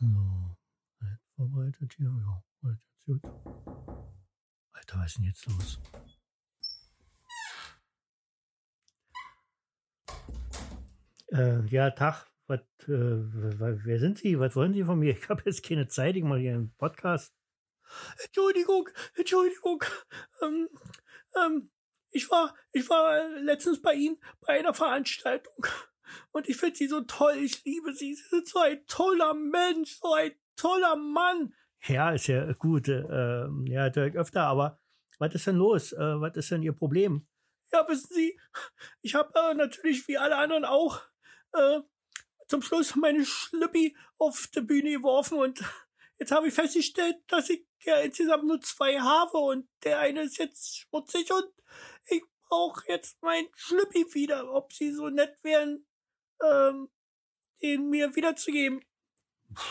So, halt vorbereitet hier. Ja, heute jetzt gut. Alter, was ist denn jetzt los? Äh, ja, Tag. Was, äh, wer sind Sie? Was wollen Sie von mir? Ich habe jetzt keine Zeit. Ich mache hier einen Podcast. Entschuldigung, Entschuldigung. Ähm, ähm, ich war, ich war letztens bei Ihnen bei einer Veranstaltung und ich finde Sie so toll. Ich liebe Sie. Sie sind so ein toller Mensch, so ein toller Mann. Ja, ist ja gut. Äh, ja, direkt öfter. Aber was ist denn los? Äh, was ist denn Ihr Problem? Ja, wissen Sie, ich habe äh, natürlich wie alle anderen auch äh, zum Schluss meine Schlüppi auf die Bühne geworfen und jetzt habe ich festgestellt, dass ich ja insgesamt nur zwei habe und der eine ist jetzt schmutzig und ich brauche jetzt mein Schlüppi wieder. Ob Sie so nett wären, ähm, den mir wiederzugeben.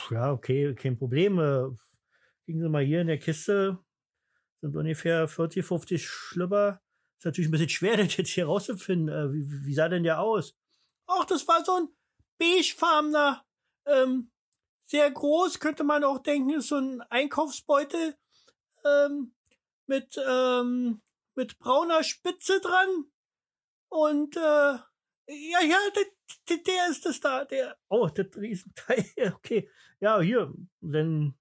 Ja, okay, kein Problem. Äh, Sie mal hier in der Kiste. Sind ungefähr 40, 50 Schlüpper. Ist natürlich ein bisschen schwer, das jetzt hier rauszufinden. Äh, wie, wie sah denn der aus? Ach, das war so ein beigefarbener, ähm, sehr groß, könnte man auch denken, ist so ein Einkaufsbeutel ähm, mit, ähm, mit brauner Spitze dran. Und äh, ja, ja, der, der ist das da, der. Oh, das Riesenteil. Okay. Ja, hier. Dann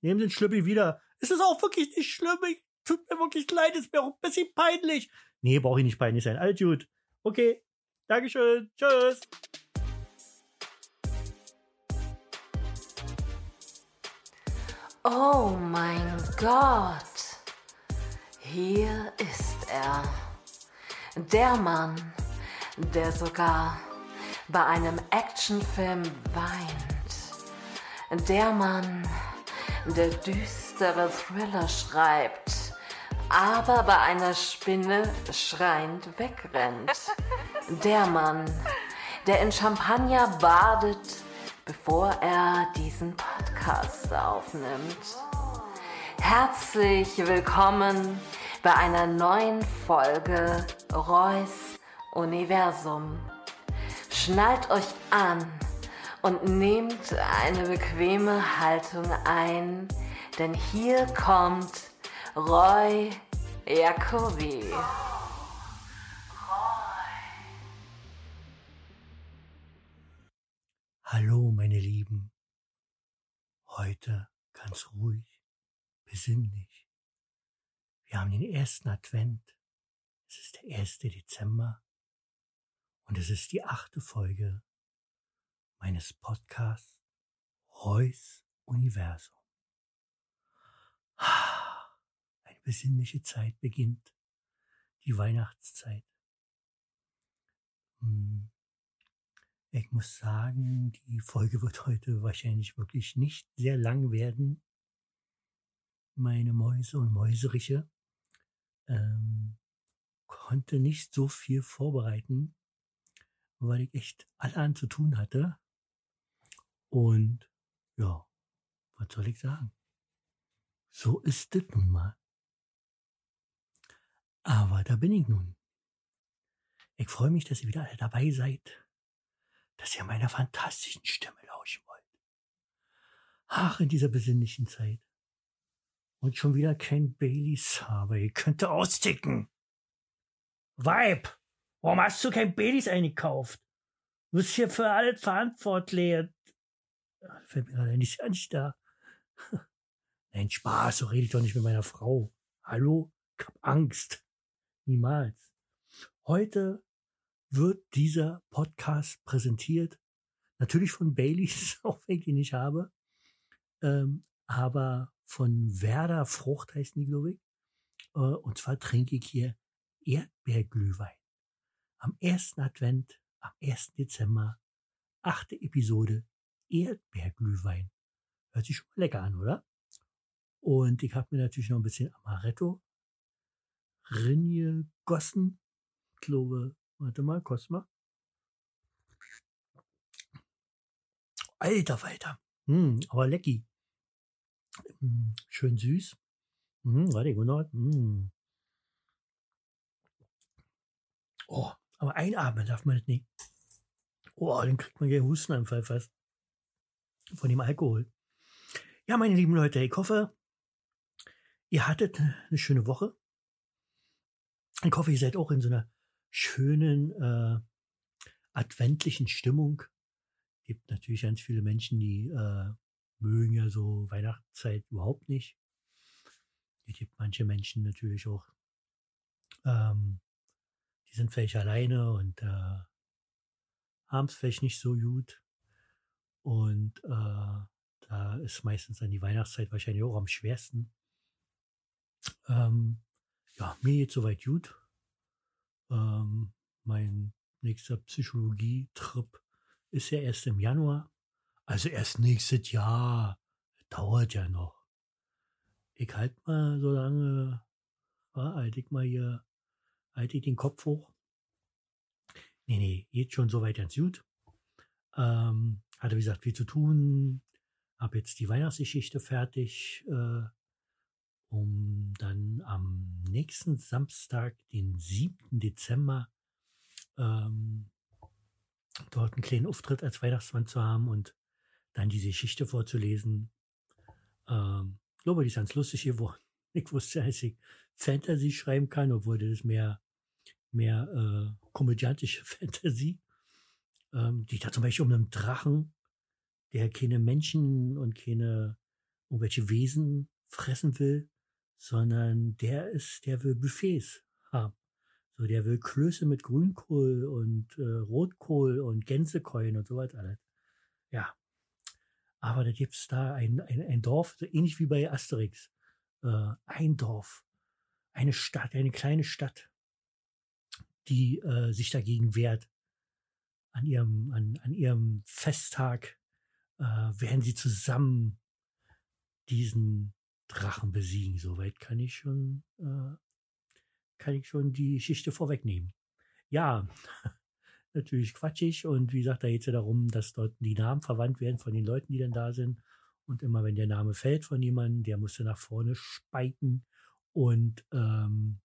nehmen Sie den Schlüppi wieder. Es ist auch wirklich nicht schlimm. Ich, tut mir wirklich leid, ist mir auch ein bisschen peinlich. Nee, brauche ich nicht peinlich sein. Alt gut. Okay. Dankeschön. Tschüss. Oh mein Gott. Hier ist er. Der Mann, der sogar bei einem Actionfilm weint. Der Mann, der düstere Thriller schreibt, aber bei einer Spinne schreiend wegrennt. Der Mann, der in Champagner badet, bevor er diesen Podcast aufnimmt. Herzlich willkommen bei einer neuen Folge Reus Universum. Schnallt euch an und nehmt eine bequeme Haltung ein, denn hier kommt Roy Jacobi. Hallo, meine Lieben. Heute ganz ruhig, besinnlich. Wir haben den ersten Advent. Es ist der 1. Dezember und es ist die achte Folge meines Podcasts Reus Universum. Eine besinnliche Zeit beginnt, die Weihnachtszeit. Hm. Ich muss sagen, die Folge wird heute wahrscheinlich wirklich nicht sehr lang werden. Meine Mäuse und Mäuseriche ähm, konnte nicht so viel vorbereiten, weil ich echt allerhand zu tun hatte. Und ja, was soll ich sagen? So ist es nun mal. Aber da bin ich nun. Ich freue mich, dass ihr wieder alle dabei seid dass ihr meiner fantastischen Stimme lauschen wollt. Ach, in dieser besinnlichen Zeit. Und schon wieder kein Baileys habe. Ihr könnt austicken. Weib, warum hast du kein Baileys eingekauft? Du bist hier für alles verantwortlich. Fällt mir gerade nicht an, da. Nein, Spaß, so rede ich doch nicht mit meiner Frau. Hallo? Ich hab Angst. Niemals. Heute wird dieser Podcast präsentiert. Natürlich von Baileys, auch wenn ich ihn nicht habe. Ähm, aber von Werder Frucht heißt die, glaube ich. Äh, und zwar trinke ich hier Erdbeerglühwein. Am ersten Advent, am 1. Dezember, achte Episode Erdbeerglühwein. Hört sich schon mal lecker an, oder? Und ich habe mir natürlich noch ein bisschen Amaretto Rinje gossen. Ich glaube, Warte mal, Cosma. Alter Falter. Hm, aber lecki. Hm, schön süß. Hm, warte, genau. Hm. Oh, aber einatmen darf man das nicht. Oh, dann kriegt man ja Hustenanfall fast. Von dem Alkohol. Ja, meine lieben Leute, ich hoffe, ihr hattet eine schöne Woche. Ich hoffe, ihr seid auch in so einer schönen äh, adventlichen Stimmung. Gibt natürlich ganz viele Menschen, die äh, mögen ja so Weihnachtszeit überhaupt nicht. Es gibt manche Menschen natürlich auch, ähm, die sind vielleicht alleine und äh, haben es vielleicht nicht so gut. Und äh, da ist meistens dann die Weihnachtszeit wahrscheinlich auch am schwersten. Ähm, ja, mir geht soweit gut. Ähm, mein nächster Psychologie-Trip ist ja erst im Januar. Also erst nächstes Jahr. Dauert ja noch. Ich halte mal so lange, ja, halte ich mal hier, halte ich den Kopf hoch. Nee, nee, geht schon soweit ganz gut. Ähm, hatte, wie gesagt, viel zu tun. Habe jetzt die Weihnachtsgeschichte fertig, äh, um dann am nächsten Samstag, den 7. Dezember, ähm, dort einen kleinen Auftritt als Weihnachtsmann zu haben und dann diese Geschichte vorzulesen. Ähm, ich glaube, die ist ganz lustig geworden. Ich wusste, dass ich Fantasy schreiben kann, obwohl das mehr, mehr äh, komödiantische Fantasy. Ähm, die da zum Beispiel um einen Drachen, der keine Menschen und keine irgendwelche Wesen fressen will, sondern der ist, der will Buffets haben. So, der will Klöße mit Grünkohl und äh, Rotkohl und Gänsekeulen und so weiter alles. Ja. Aber da gibt's da ein, ein, ein Dorf, so ähnlich wie bei Asterix. Äh, ein Dorf, eine Stadt, eine kleine Stadt, die äh, sich dagegen wehrt. An ihrem, an, an ihrem Festtag äh, werden sie zusammen diesen Drachen besiegen. Soweit kann ich schon, äh, kann ich schon die Geschichte vorwegnehmen. Ja, natürlich quatschig und wie gesagt, da geht es ja darum, dass dort die Namen verwandt werden von den Leuten, die dann da sind. Und immer wenn der Name fällt von jemandem, der musste nach vorne speiken und ähm,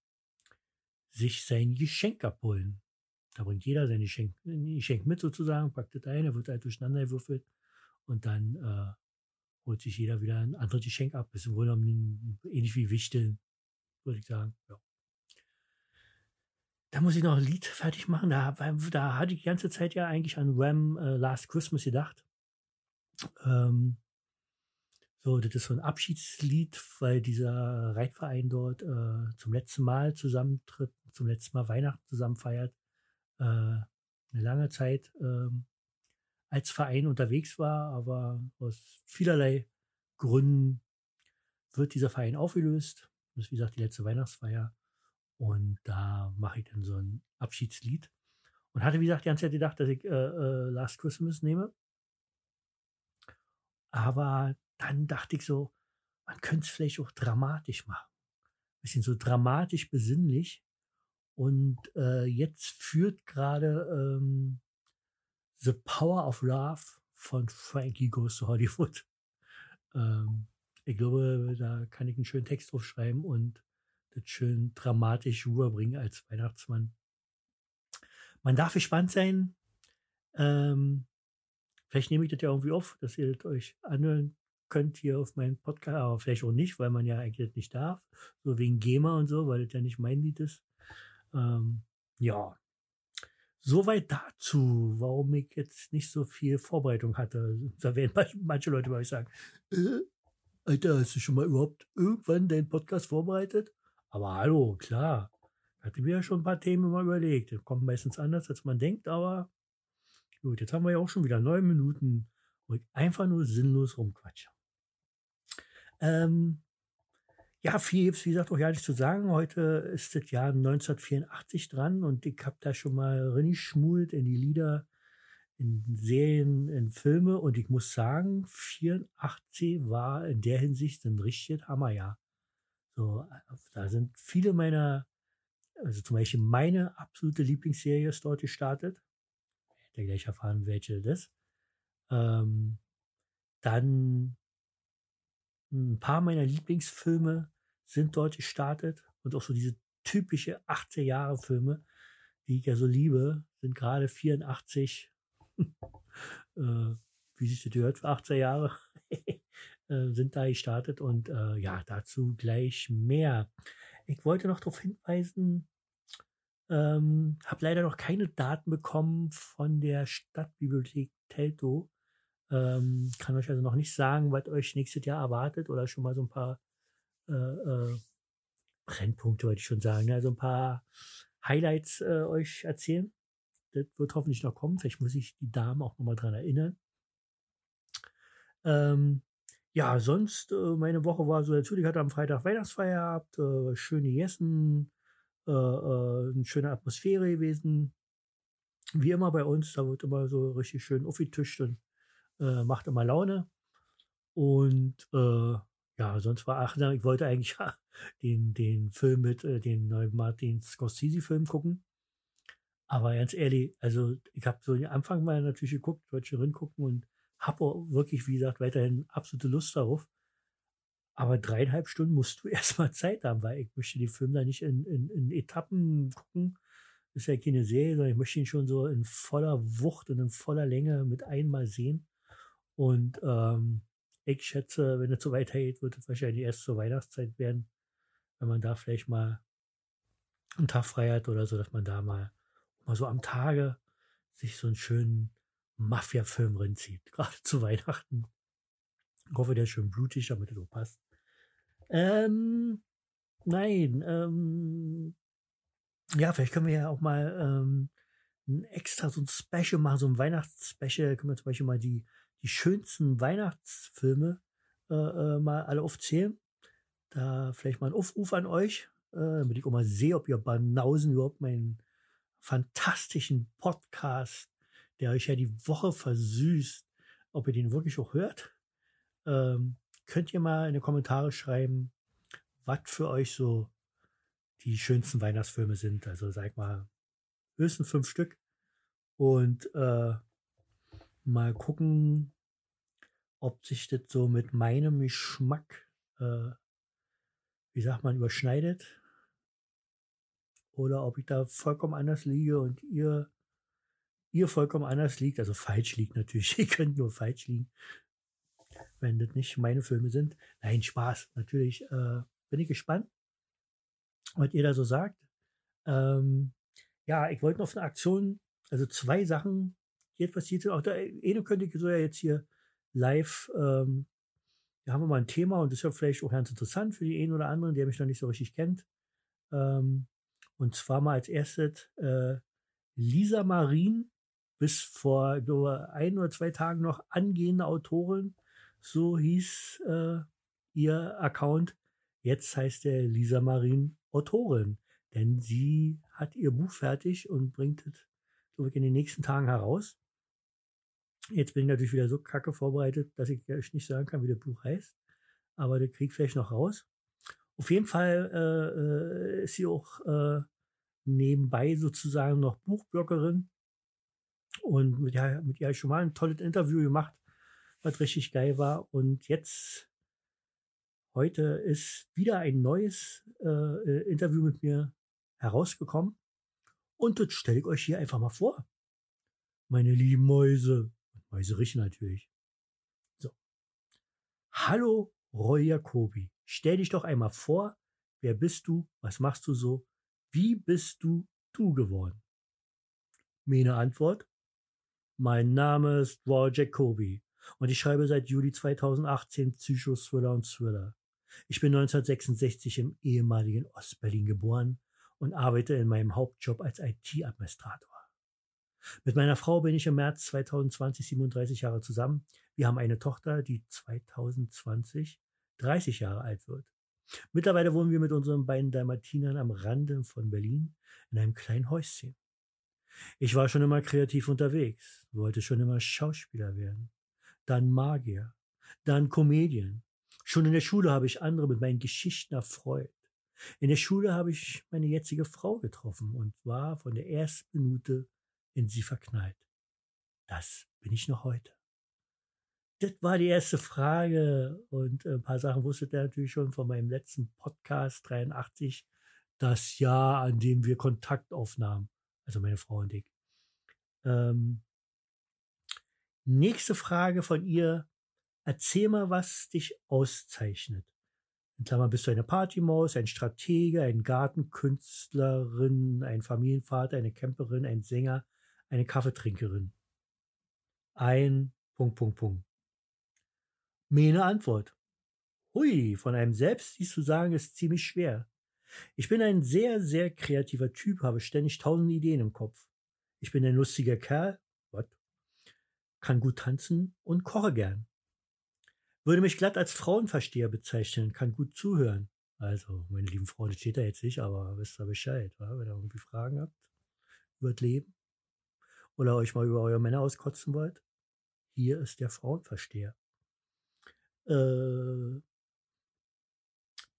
sich sein Geschenk abholen. Da bringt jeder sein Geschenk, Geschenk mit sozusagen, packt es ein, er wird halt durcheinander gewürfelt und dann äh, holt sich jeder wieder ein anderes Geschenk ab. Ist im Grunde genommen ähnlich wie Wichteln, würde ich sagen. Ja. Da muss ich noch ein Lied fertig machen. Da, da hatte ich die ganze Zeit ja eigentlich an Ram äh, Last Christmas gedacht. Ähm, so, das ist so ein Abschiedslied, weil dieser Reitverein dort äh, zum letzten Mal zusammentritt, zum letzten Mal Weihnachten zusammen feiert. Äh, eine lange Zeit ähm, als Verein unterwegs war, aber aus vielerlei Gründen wird dieser Verein aufgelöst. Das ist wie gesagt die letzte Weihnachtsfeier. Und da mache ich dann so ein Abschiedslied. Und hatte, wie gesagt, die ganze Zeit gedacht, dass ich äh, äh, Last Christmas nehme. Aber dann dachte ich so, man könnte es vielleicht auch dramatisch machen. Ein bisschen so dramatisch besinnlich. Und äh, jetzt führt gerade ähm, The Power of Love von Frankie Goes to Hollywood. Ähm, ich glaube, da kann ich einen schönen Text drauf schreiben und das schön dramatisch rüberbringen als Weihnachtsmann. Man darf gespannt sein. Ähm, vielleicht nehme ich das ja irgendwie auf, dass ihr das euch anhören könnt hier auf meinem Podcast, aber vielleicht auch nicht, weil man ja eigentlich nicht darf. So wegen GEMA und so, weil das ja nicht mein Lied ist. Ähm, ja, Soweit dazu, warum ich jetzt nicht so viel Vorbereitung hatte. Da werden manche Leute bei euch sagen, äh, Alter, hast du schon mal überhaupt irgendwann deinen Podcast vorbereitet? Aber hallo, klar. Hatte mir ja schon ein paar Themen mal überlegt. Das kommt meistens anders, als man denkt, aber gut, jetzt haben wir ja auch schon wieder neun Minuten, wo ich einfach nur sinnlos rumquatsche. Ähm, ja, viel gibt's wie gesagt, auch ja nicht zu sagen. Heute ist das Jahr 1984 dran und ich habe da schon mal reingeschmult in die Lieder, in Serien, in Filme und ich muss sagen, 84 war in der Hinsicht ein richtiges Hammerjahr. So, da sind viele meiner, also zum Beispiel meine absolute Lieblingsserie ist dort gestartet. Ich werde gleich erfahren, welche das ist. Ähm, dann ein paar meiner Lieblingsfilme sind dort gestartet und auch so diese typische 80er Jahre Filme, die ich ja so liebe, sind gerade 84, äh, wie sich das gehört für 80er Jahre, äh, sind da gestartet und äh, ja, dazu gleich mehr. Ich wollte noch darauf hinweisen, ähm, habe leider noch keine Daten bekommen von der Stadtbibliothek Teltow. Ähm, kann euch also noch nicht sagen, was euch nächstes Jahr erwartet oder schon mal so ein paar äh, äh, Brennpunkte, wollte ich schon sagen, ne? also ein paar Highlights äh, euch erzählen. Das wird hoffentlich noch kommen. Vielleicht muss ich die Damen auch nochmal dran erinnern. Ähm, ja, sonst, äh, meine Woche war so, natürlich hatte am Freitag Weihnachtsfeier gehabt, äh, schön gegessen, äh, äh, eine schöne Atmosphäre gewesen. Wie immer bei uns, da wird immer so richtig schön aufgetischt und äh, macht immer Laune. Und äh, ja, sonst war ach, ich wollte eigentlich den, den Film mit äh, den neuen Martin Scorsese-Film gucken. Aber ganz ehrlich, also ich habe so den Anfang mal natürlich geguckt, wollte schon gucken und habe auch wirklich, wie gesagt, weiterhin absolute Lust darauf. Aber dreieinhalb Stunden musst du erstmal Zeit haben, weil ich möchte den Film da nicht in, in, in Etappen gucken. Das ist ja keine Serie, sondern ich möchte ihn schon so in voller Wucht und in voller Länge mit einmal sehen. Und ähm, ich schätze, wenn es so weitergeht, wird es wahrscheinlich erst zur Weihnachtszeit werden, wenn man da vielleicht mal einen Tag frei hat oder so, dass man da mal, mal so am Tage sich so einen schönen Mafia-Film reinzieht, gerade zu Weihnachten. Ich hoffe, der ist schön blutig, damit er so passt. Ähm, nein, ähm, ja, vielleicht können wir ja auch mal ähm, ein extra so ein Special machen, so ein Weihnachtsspecial. Können wir zum Beispiel mal die, die schönsten Weihnachtsfilme äh, äh, mal alle aufzählen. Da vielleicht mal ein Aufruf an euch, äh, damit ich auch mal sehe, ob ihr Banausen überhaupt meinen fantastischen Podcast der euch ja die Woche versüßt, ob ihr den wirklich auch hört, ähm, könnt ihr mal in die Kommentare schreiben, was für euch so die schönsten Weihnachtsfilme sind. Also sag mal, höchstens fünf Stück. Und äh, mal gucken, ob sich das so mit meinem Geschmack, äh, wie sagt man, überschneidet. Oder ob ich da vollkommen anders liege und ihr ihr vollkommen anders liegt, also falsch liegt natürlich, ihr könnt nur falsch liegen, wenn das nicht meine Filme sind. Nein, Spaß, natürlich äh, bin ich gespannt, was ihr da so sagt. Ähm, ja, ich wollte noch eine Aktion, also zwei Sachen, jetzt passiert sind. Auch da, eine könnte so ja jetzt hier live, ähm, da haben wir mal ein Thema und das ist ja vielleicht auch ganz interessant für die einen oder anderen, der mich noch nicht so richtig kennt. Ähm, und zwar mal als erstes äh, Lisa Marin bis vor glaube, ein oder zwei Tagen noch angehende Autorin. So hieß äh, ihr Account. Jetzt heißt er Lisa Marin Autorin. Denn sie hat ihr Buch fertig und bringt es, glaube ich, in den nächsten Tagen heraus. Jetzt bin ich natürlich wieder so kacke vorbereitet, dass ich euch nicht sagen kann, wie das Buch heißt. Aber der kriegt vielleicht noch raus. Auf jeden Fall äh, äh ist sie auch äh, nebenbei sozusagen noch Buchbloggerin und mit, ja, mit ihr schon mal ein tolles Interview gemacht, was richtig geil war. Und jetzt, heute ist wieder ein neues äh, äh Interview mit mir herausgekommen. Und das stelle ich euch hier einfach mal vor. Meine lieben Mäuse. Mäuse riechen natürlich. So. Hallo, Roy Jacobi. Stell dich doch einmal vor. Wer bist du? Was machst du so? Wie bist du du geworden? Meine Antwort? Mein Name ist Roy Jacoby und ich schreibe seit Juli 2018 Psycho-Thriller und Thriller. Ich bin 1966 im ehemaligen Ostberlin geboren und arbeite in meinem Hauptjob als IT-Administrator. Mit meiner Frau bin ich im März 2020 37 Jahre zusammen. Wir haben eine Tochter, die 2020 30 Jahre alt wird. Mittlerweile wohnen wir mit unseren beiden Dalmatinern am Rande von Berlin in einem kleinen Häuschen. Ich war schon immer kreativ unterwegs, wollte schon immer Schauspieler werden, dann Magier, dann Comedian. Schon in der Schule habe ich andere mit meinen Geschichten erfreut. In der Schule habe ich meine jetzige Frau getroffen und war von der ersten Minute in sie verknallt. Das bin ich noch heute. Das war die erste Frage und ein paar Sachen wusstet ihr natürlich schon von meinem letzten Podcast 83, das Jahr, an dem wir Kontakt aufnahmen also meine Frau und ich. Ähm, nächste Frage von ihr. Erzähl mal, was dich auszeichnet. In Klammern bist du eine Partymaus, ein Stratege, ein Gartenkünstlerin, ein Familienvater, eine Camperin, ein Sänger, eine Kaffeetrinkerin. Ein Punkt, Punkt, Punkt. Meine Antwort. Hui, von einem selbst dies zu sagen, ist ziemlich schwer. Ich bin ein sehr, sehr kreativer Typ, habe ständig tausend Ideen im Kopf. Ich bin ein lustiger Kerl, what? kann gut tanzen und koche gern. Würde mich glatt als Frauenversteher bezeichnen, kann gut zuhören. Also, meine lieben Freunde, steht da jetzt nicht, aber wisst ihr Bescheid, wa? wenn ihr irgendwie Fragen habt über das Leben oder euch mal über eure Männer auskotzen wollt. Hier ist der Frauenversteher. Äh,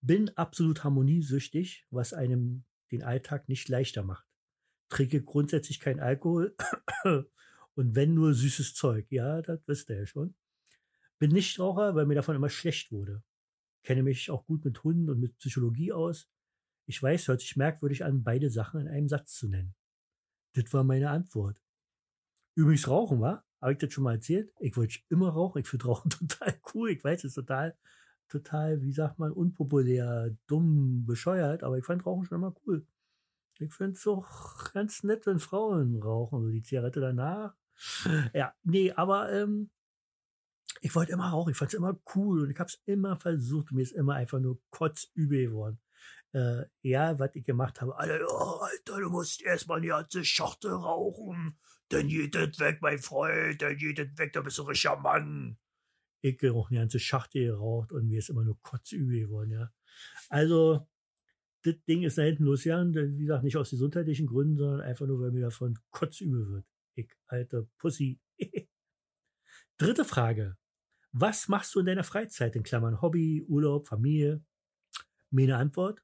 bin absolut harmoniesüchtig, was einem den Alltag nicht leichter macht. Trinke grundsätzlich kein Alkohol und wenn nur süßes Zeug. Ja, das wisst ihr ja schon. Bin Nichtraucher, weil mir davon immer schlecht wurde. Kenne mich auch gut mit Hunden und mit Psychologie aus. Ich weiß, hört sich merkwürdig an, beide Sachen in einem Satz zu nennen. Das war meine Antwort. Übrigens Rauchen, war? Habe ich das schon mal erzählt? Ich wollte immer rauchen. Ich finde Rauchen total cool. Ich weiß, es ist total total, wie sagt man, unpopulär, dumm, bescheuert, aber ich fand Rauchen schon immer cool. Ich finde es auch ganz nett, wenn Frauen rauchen, so die Zigarette danach. Ja, nee, aber ähm, ich wollte immer rauchen, ich fand es immer cool und ich habe es immer versucht. Mir ist immer einfach nur kotzübel geworden. Äh, ja, was ich gemacht habe, Alter, oh, Alter, du musst erstmal die ganze Schachtel rauchen, dann geht das weg, mein Freund, dann geht das weg, da bist du ein richtiger Mann ich auch eine ganze Schachtel geraucht und mir ist immer nur kotzübel geworden, ja. Also, das Ding ist da hinten losgegangen, wie gesagt, nicht aus gesundheitlichen Gründen, sondern einfach nur, weil mir davon kotzübel wird. Ich, alter Pussy. Dritte Frage. Was machst du in deiner Freizeit? In Klammern Hobby, Urlaub, Familie? Meine Antwort.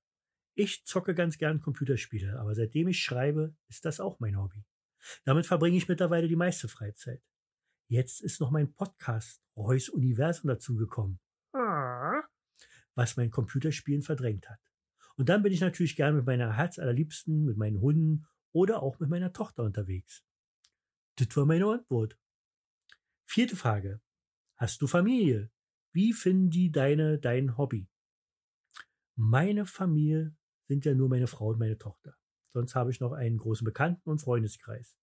Ich zocke ganz gern Computerspiele, aber seitdem ich schreibe, ist das auch mein Hobby. Damit verbringe ich mittlerweile die meiste Freizeit. Jetzt ist noch mein Podcast Reus Universum dazugekommen, ah. was mein Computerspielen verdrängt hat. Und dann bin ich natürlich gern mit meiner Herzallerliebsten, mit meinen Hunden oder auch mit meiner Tochter unterwegs. Das war meine Antwort. Vierte Frage. Hast du Familie? Wie finden die deine, dein Hobby? Meine Familie sind ja nur meine Frau und meine Tochter. Sonst habe ich noch einen großen Bekannten- und Freundeskreis.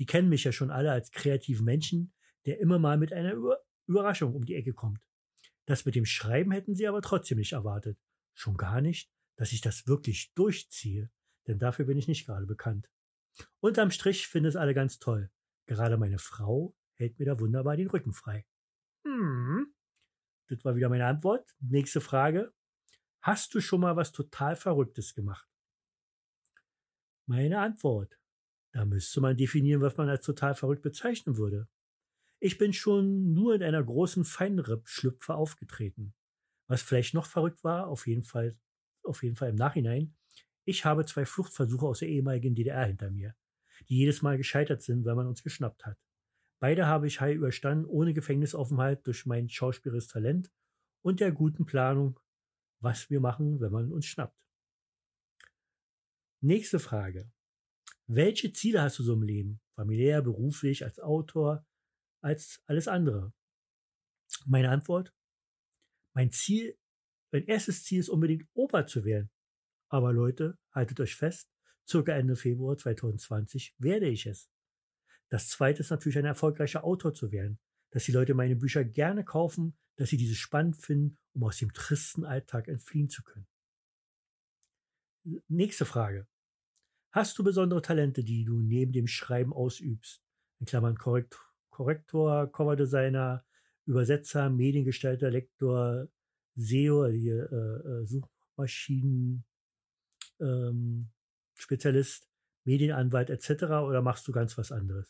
Die kennen mich ja schon alle als kreativen Menschen, der immer mal mit einer Überraschung um die Ecke kommt. Das mit dem Schreiben hätten sie aber trotzdem nicht erwartet. Schon gar nicht, dass ich das wirklich durchziehe, denn dafür bin ich nicht gerade bekannt. Unterm Strich finden es alle ganz toll. Gerade meine Frau hält mir da wunderbar den Rücken frei. Hm. Das war wieder meine Antwort. Nächste Frage. Hast du schon mal was total Verrücktes gemacht? Meine Antwort. Da müsste man definieren, was man als total verrückt bezeichnen würde. Ich bin schon nur in einer großen Feinripp-Schlüpfe aufgetreten. Was vielleicht noch verrückt war, auf jeden Fall, auf jeden Fall im Nachhinein. Ich habe zwei Fluchtversuche aus der ehemaligen DDR hinter mir, die jedes Mal gescheitert sind, weil man uns geschnappt hat. Beide habe ich heil überstanden, ohne Gefängnisaufenthalt durch mein schauspielerisches Talent und der guten Planung, was wir machen, wenn man uns schnappt. Nächste Frage. Welche Ziele hast du so im Leben? Familiär, beruflich, als Autor, als alles andere? Meine Antwort? Mein Ziel, mein erstes Ziel ist unbedingt Opa zu werden. Aber Leute, haltet euch fest, circa Ende Februar 2020 werde ich es. Das zweite ist natürlich ein erfolgreicher Autor zu werden, dass die Leute meine Bücher gerne kaufen, dass sie diese spannend finden, um aus dem tristen Alltag entfliehen zu können. Nächste Frage. Hast du besondere Talente, die du neben dem Schreiben ausübst? In Klammern korrekt, Korrektor, Coverdesigner, Übersetzer, Mediengestalter, Lektor, SEO, also äh, äh, Suchmaschinen, ähm, Spezialist, Medienanwalt etc. oder machst du ganz was anderes?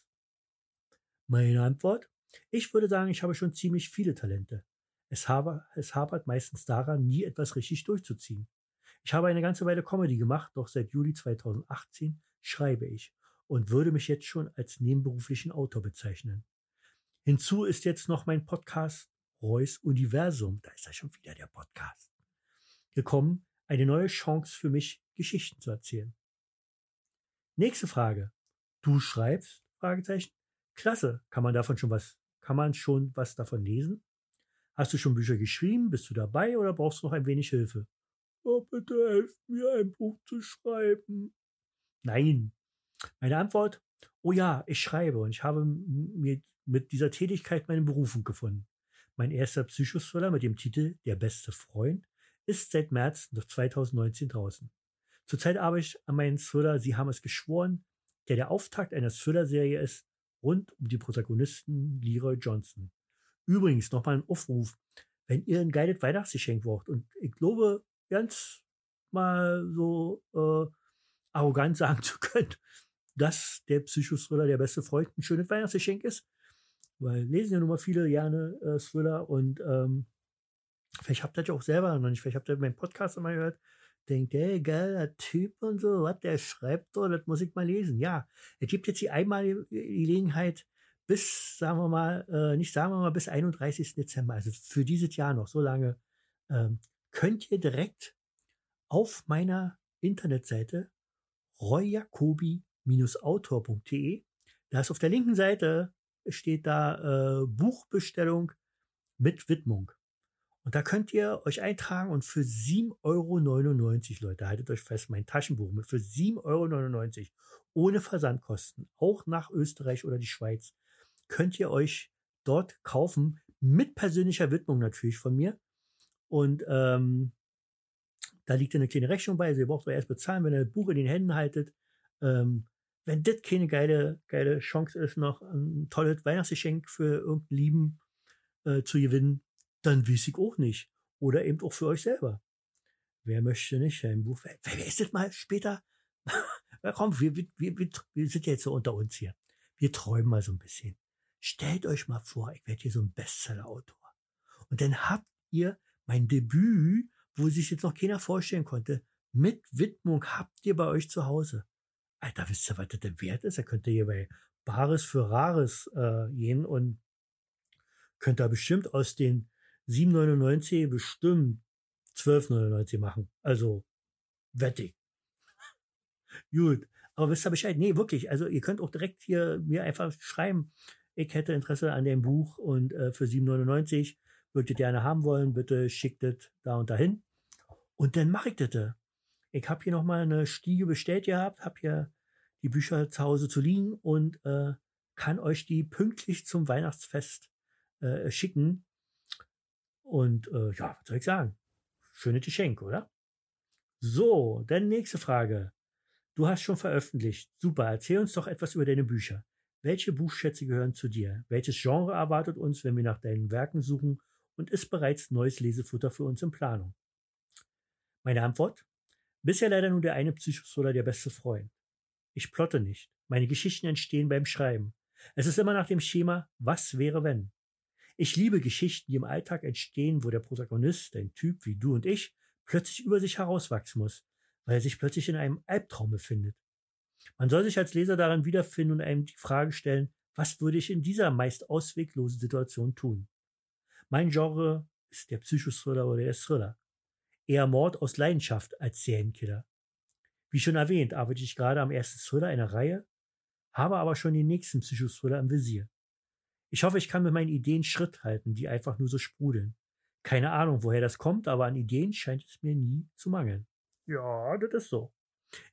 Meine Antwort? Ich würde sagen, ich habe schon ziemlich viele Talente. Es, habe, es hapert meistens daran, nie etwas richtig durchzuziehen. Ich habe eine ganze Weile Comedy gemacht, doch seit Juli 2018 schreibe ich und würde mich jetzt schon als nebenberuflichen Autor bezeichnen. Hinzu ist jetzt noch mein Podcast Reus Universum, da ist ja schon wieder der Podcast, gekommen, eine neue Chance für mich, Geschichten zu erzählen. Nächste Frage. Du schreibst? Fragezeichen. Klasse. Kann man davon schon was, kann man schon was davon lesen? Hast du schon Bücher geschrieben? Bist du dabei oder brauchst du noch ein wenig Hilfe? Oh, bitte helft mir, ein Buch zu schreiben. Nein. Meine Antwort, oh ja, ich schreibe und ich habe mir mit dieser Tätigkeit meine Berufung gefunden. Mein erster Psychothriller mit dem Titel Der beste Freund ist seit März 2019 draußen. Zurzeit arbeite ich an meinem Thriller Sie haben es geschworen, der der Auftakt einer Thriller-Serie ist, rund um die Protagonisten Leroy Johnson. Übrigens nochmal ein Aufruf, wenn ihr ein geiles Weihnachtsgeschenk braucht und ich glaube, ganz mal so äh, arrogant sagen zu können, dass der Psychothriller der beste Freund ein schönes Weihnachtsgeschenk ist, weil lesen ja nun mal viele gerne äh, Thriller und ähm, vielleicht habt ihr das ja auch selber noch nicht, vielleicht habt ihr meinen Podcast immer gehört, denkt, ey, geiler Typ und so, was der schreibt, so, das muss ich mal lesen. Ja, es gibt jetzt die einmalige Gelegenheit, bis, sagen wir mal, äh, nicht sagen wir mal, bis 31. Dezember, also für dieses Jahr noch so lange, ähm, könnt ihr direkt auf meiner Internetseite royjacobi-autor.de, da ist auf der linken Seite, steht da äh, Buchbestellung mit Widmung. Und da könnt ihr euch eintragen und für 7,99 Euro, Leute, haltet euch fest, mein Taschenbuch mit für 7,99 Euro ohne Versandkosten, auch nach Österreich oder die Schweiz, könnt ihr euch dort kaufen, mit persönlicher Widmung natürlich von mir. Und ähm, da liegt eine kleine Rechnung bei, also ihr braucht doch erst bezahlen, wenn ihr das Buch in den Händen haltet. Ähm, wenn das keine geile, geile Chance ist, noch ein tolles Weihnachtsgeschenk für irgendeinen Lieben äh, zu gewinnen, dann weiß ich auch nicht. Oder eben auch für euch selber. Wer möchte nicht ein Buch? Wer, wer ist das mal später? komm, wir, wir, wir, wir sind jetzt so unter uns hier. Wir träumen mal so ein bisschen. Stellt euch mal vor, ich werde hier so ein Bestseller-Autor. Und dann habt ihr mein Debüt, wo sich jetzt noch keiner vorstellen konnte, mit Widmung habt ihr bei euch zu Hause. Alter, wisst ihr, was das denn wert ist? Da könnt ihr hier bei Bares für Rares äh, gehen und könnt da bestimmt aus den 7,99 bestimmt 12,99 machen. Also wettig. Gut. Aber wisst ihr Bescheid? Nee, wirklich. Also ihr könnt auch direkt hier mir einfach schreiben, ich hätte Interesse an dem Buch und äh, für 7,99 würdet ihr gerne haben wollen, bitte schickt es da und dahin. Und dann mache ich das. Ich habe hier nochmal eine Stiege bestellt gehabt, habe hier die Bücher zu Hause zu liegen und äh, kann euch die pünktlich zum Weihnachtsfest äh, schicken. Und äh, ja, was soll ich sagen? Schönes Geschenk, oder? So, dann nächste Frage. Du hast schon veröffentlicht. Super, erzähl uns doch etwas über deine Bücher. Welche Buchschätze gehören zu dir? Welches Genre erwartet uns, wenn wir nach deinen Werken suchen und ist bereits neues Lesefutter für uns in Planung? Meine Antwort? Bisher leider nur der eine Psychothriller der beste Freund. Ich plotte nicht. Meine Geschichten entstehen beim Schreiben. Es ist immer nach dem Schema, was wäre wenn? Ich liebe Geschichten, die im Alltag entstehen, wo der Protagonist, ein Typ wie du und ich, plötzlich über sich herauswachsen muss, weil er sich plötzlich in einem Albtraum befindet. Man soll sich als Leser daran wiederfinden und einem die Frage stellen, was würde ich in dieser meist ausweglosen Situation tun? Mein Genre ist der Psychothriller oder der Thriller. Eher Mord aus Leidenschaft als Serienkiller. Wie schon erwähnt, arbeite ich gerade am ersten Thriller einer Reihe, habe aber schon den nächsten Psychothriller im Visier. Ich hoffe, ich kann mit meinen Ideen Schritt halten, die einfach nur so sprudeln. Keine Ahnung, woher das kommt, aber an Ideen scheint es mir nie zu mangeln. Ja, das ist so.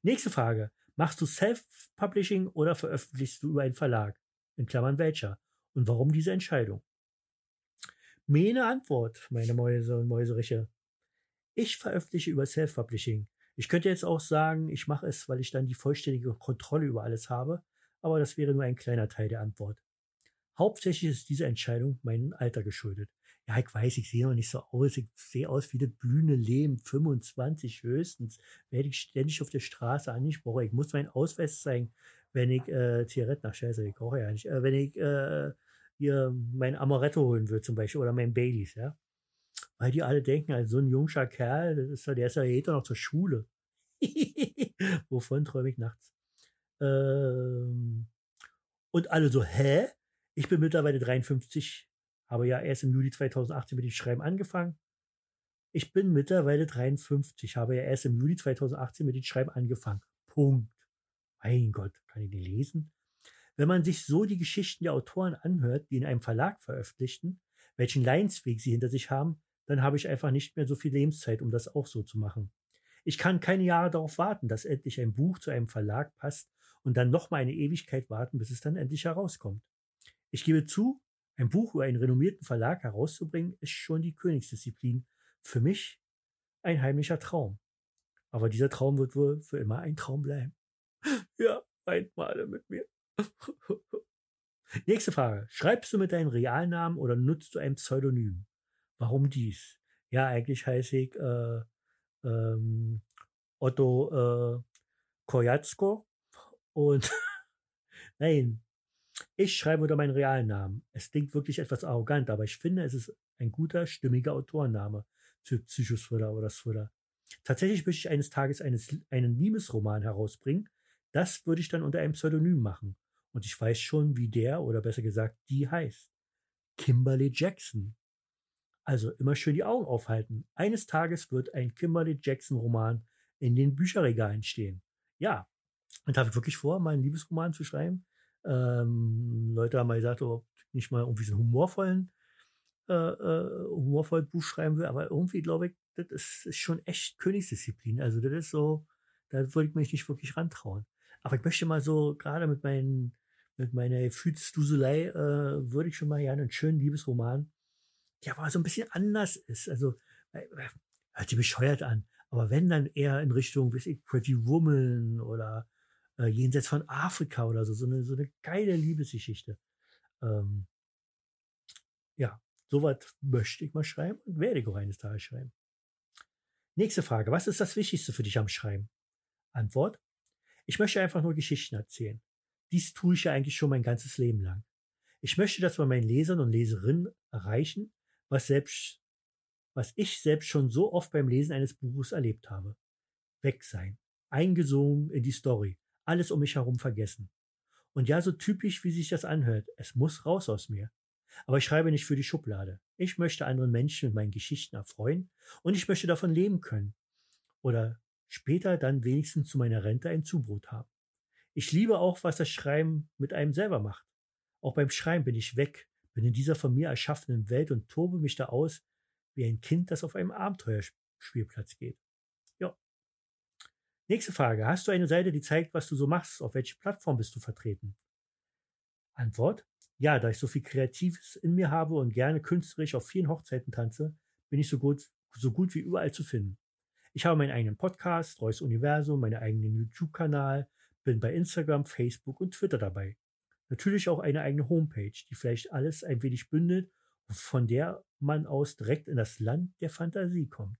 Nächste Frage. Machst du Self-Publishing oder veröffentlichst du über einen Verlag? In Klammern welcher? Und warum diese Entscheidung? Meine Antwort, meine Mäuse und Mäuseriche. Ich veröffentliche über Self-Publishing. Ich könnte jetzt auch sagen, ich mache es, weil ich dann die vollständige Kontrolle über alles habe, aber das wäre nur ein kleiner Teil der Antwort. Hauptsächlich ist diese Entscheidung meinem Alter geschuldet. Ja, ich weiß, ich sehe noch nicht so aus. Ich sehe aus wie das blühende Leben. 25 höchstens. Werde ich ständig auf der Straße angesprochen. Ich muss meinen Ausweis zeigen, wenn ich äh, Zigaretten, ach scheiße, ich rauche ja nicht. Äh, wenn ich äh, hier mein Amaretto holen will zum Beispiel oder mein Baileys, ja. Weil die alle denken, also so ein junger Kerl, das ist, der ist ja jeder noch zur Schule. Wovon träume ich nachts? Ähm, und alle so, hä? Ich bin mittlerweile 53, habe ja erst im Juli 2018 mit dem Schreiben angefangen. Ich bin mittlerweile 53, habe ja erst im Juli 2018 mit dem Schreiben angefangen. Punkt. Mein Gott, kann ich die lesen? Wenn man sich so die Geschichten der Autoren anhört, die in einem Verlag veröffentlichten, welchen Leidensweg sie hinter sich haben, dann habe ich einfach nicht mehr so viel Lebenszeit, um das auch so zu machen. Ich kann keine Jahre darauf warten, dass endlich ein Buch zu einem Verlag passt und dann noch mal eine Ewigkeit warten, bis es dann endlich herauskommt. Ich gebe zu, ein Buch über einen renommierten Verlag herauszubringen, ist schon die Königsdisziplin. Für mich ein heimlicher Traum. Aber dieser Traum wird wohl für immer ein Traum bleiben. Ja, weint mal mit mir. Nächste Frage. Schreibst du mit deinem Realnamen oder nutzt du ein Pseudonym? Warum dies? Ja, eigentlich heiße ich äh, ähm, Otto äh, Kojatzko und nein, ich schreibe unter meinen realen Namen. Es klingt wirklich etwas arrogant, aber ich finde, es ist ein guter, stimmiger Autorenname für Psychothriller oder Thriller. Tatsächlich möchte ich eines Tages eines, einen Liebesroman herausbringen. Das würde ich dann unter einem Pseudonym machen. Und ich weiß schon, wie der oder besser gesagt die heißt. Kimberly Jackson. Also immer schön die Augen aufhalten. Eines Tages wird ein Kimberly Jackson Roman in den Bücherregalen stehen. Ja, und habe ich wirklich vor, meinen Liebesroman zu schreiben. Ähm, Leute haben mal gesagt, ob ich nicht mal irgendwie so einen humorvollen, äh, äh, humorvollen Buch schreiben will, aber irgendwie glaube ich, das ist, ist, schon echt Königsdisziplin. Also das ist so, da würde ich mich nicht wirklich rantrauen. Aber ich möchte mal so, gerade mit meinen, mit meiner Gefühlsduselei, äh, würde ich schon mal gerne einen schönen Liebesroman, der aber so ein bisschen anders ist. Also, äh, hört sich bescheuert an. Aber wenn dann eher in Richtung, wie ich, Pretty Woman oder äh, jenseits von Afrika oder so, so eine, so eine geile Liebesgeschichte. Ähm, ja, sowas möchte ich mal schreiben und werde ich auch eines Tages schreiben. Nächste Frage. Was ist das Wichtigste für dich am Schreiben? Antwort. Ich möchte einfach nur Geschichten erzählen. Dies tue ich ja eigentlich schon mein ganzes Leben lang. Ich möchte das bei meinen Lesern und Leserinnen erreichen, was selbst, was ich selbst schon so oft beim Lesen eines Buches erlebt habe. Weg sein. Eingesogen in die Story alles um mich herum vergessen. Und ja, so typisch, wie sich das anhört, es muss raus aus mir. Aber ich schreibe nicht für die Schublade. Ich möchte anderen Menschen mit meinen Geschichten erfreuen und ich möchte davon leben können. Oder später dann wenigstens zu meiner Rente ein Zubrot haben. Ich liebe auch, was das Schreiben mit einem selber macht. Auch beim Schreiben bin ich weg, bin in dieser von mir erschaffenen Welt und tobe mich da aus, wie ein Kind, das auf einem Abenteuerspielplatz geht. Nächste Frage. Hast du eine Seite, die zeigt, was du so machst? Auf welche Plattform bist du vertreten? Antwort. Ja, da ich so viel Kreatives in mir habe und gerne künstlerisch auf vielen Hochzeiten tanze, bin ich so gut, so gut wie überall zu finden. Ich habe meinen eigenen Podcast, Reus Universum, meinen eigenen YouTube-Kanal, bin bei Instagram, Facebook und Twitter dabei. Natürlich auch eine eigene Homepage, die vielleicht alles ein wenig bündelt und von der man aus direkt in das Land der Fantasie kommt.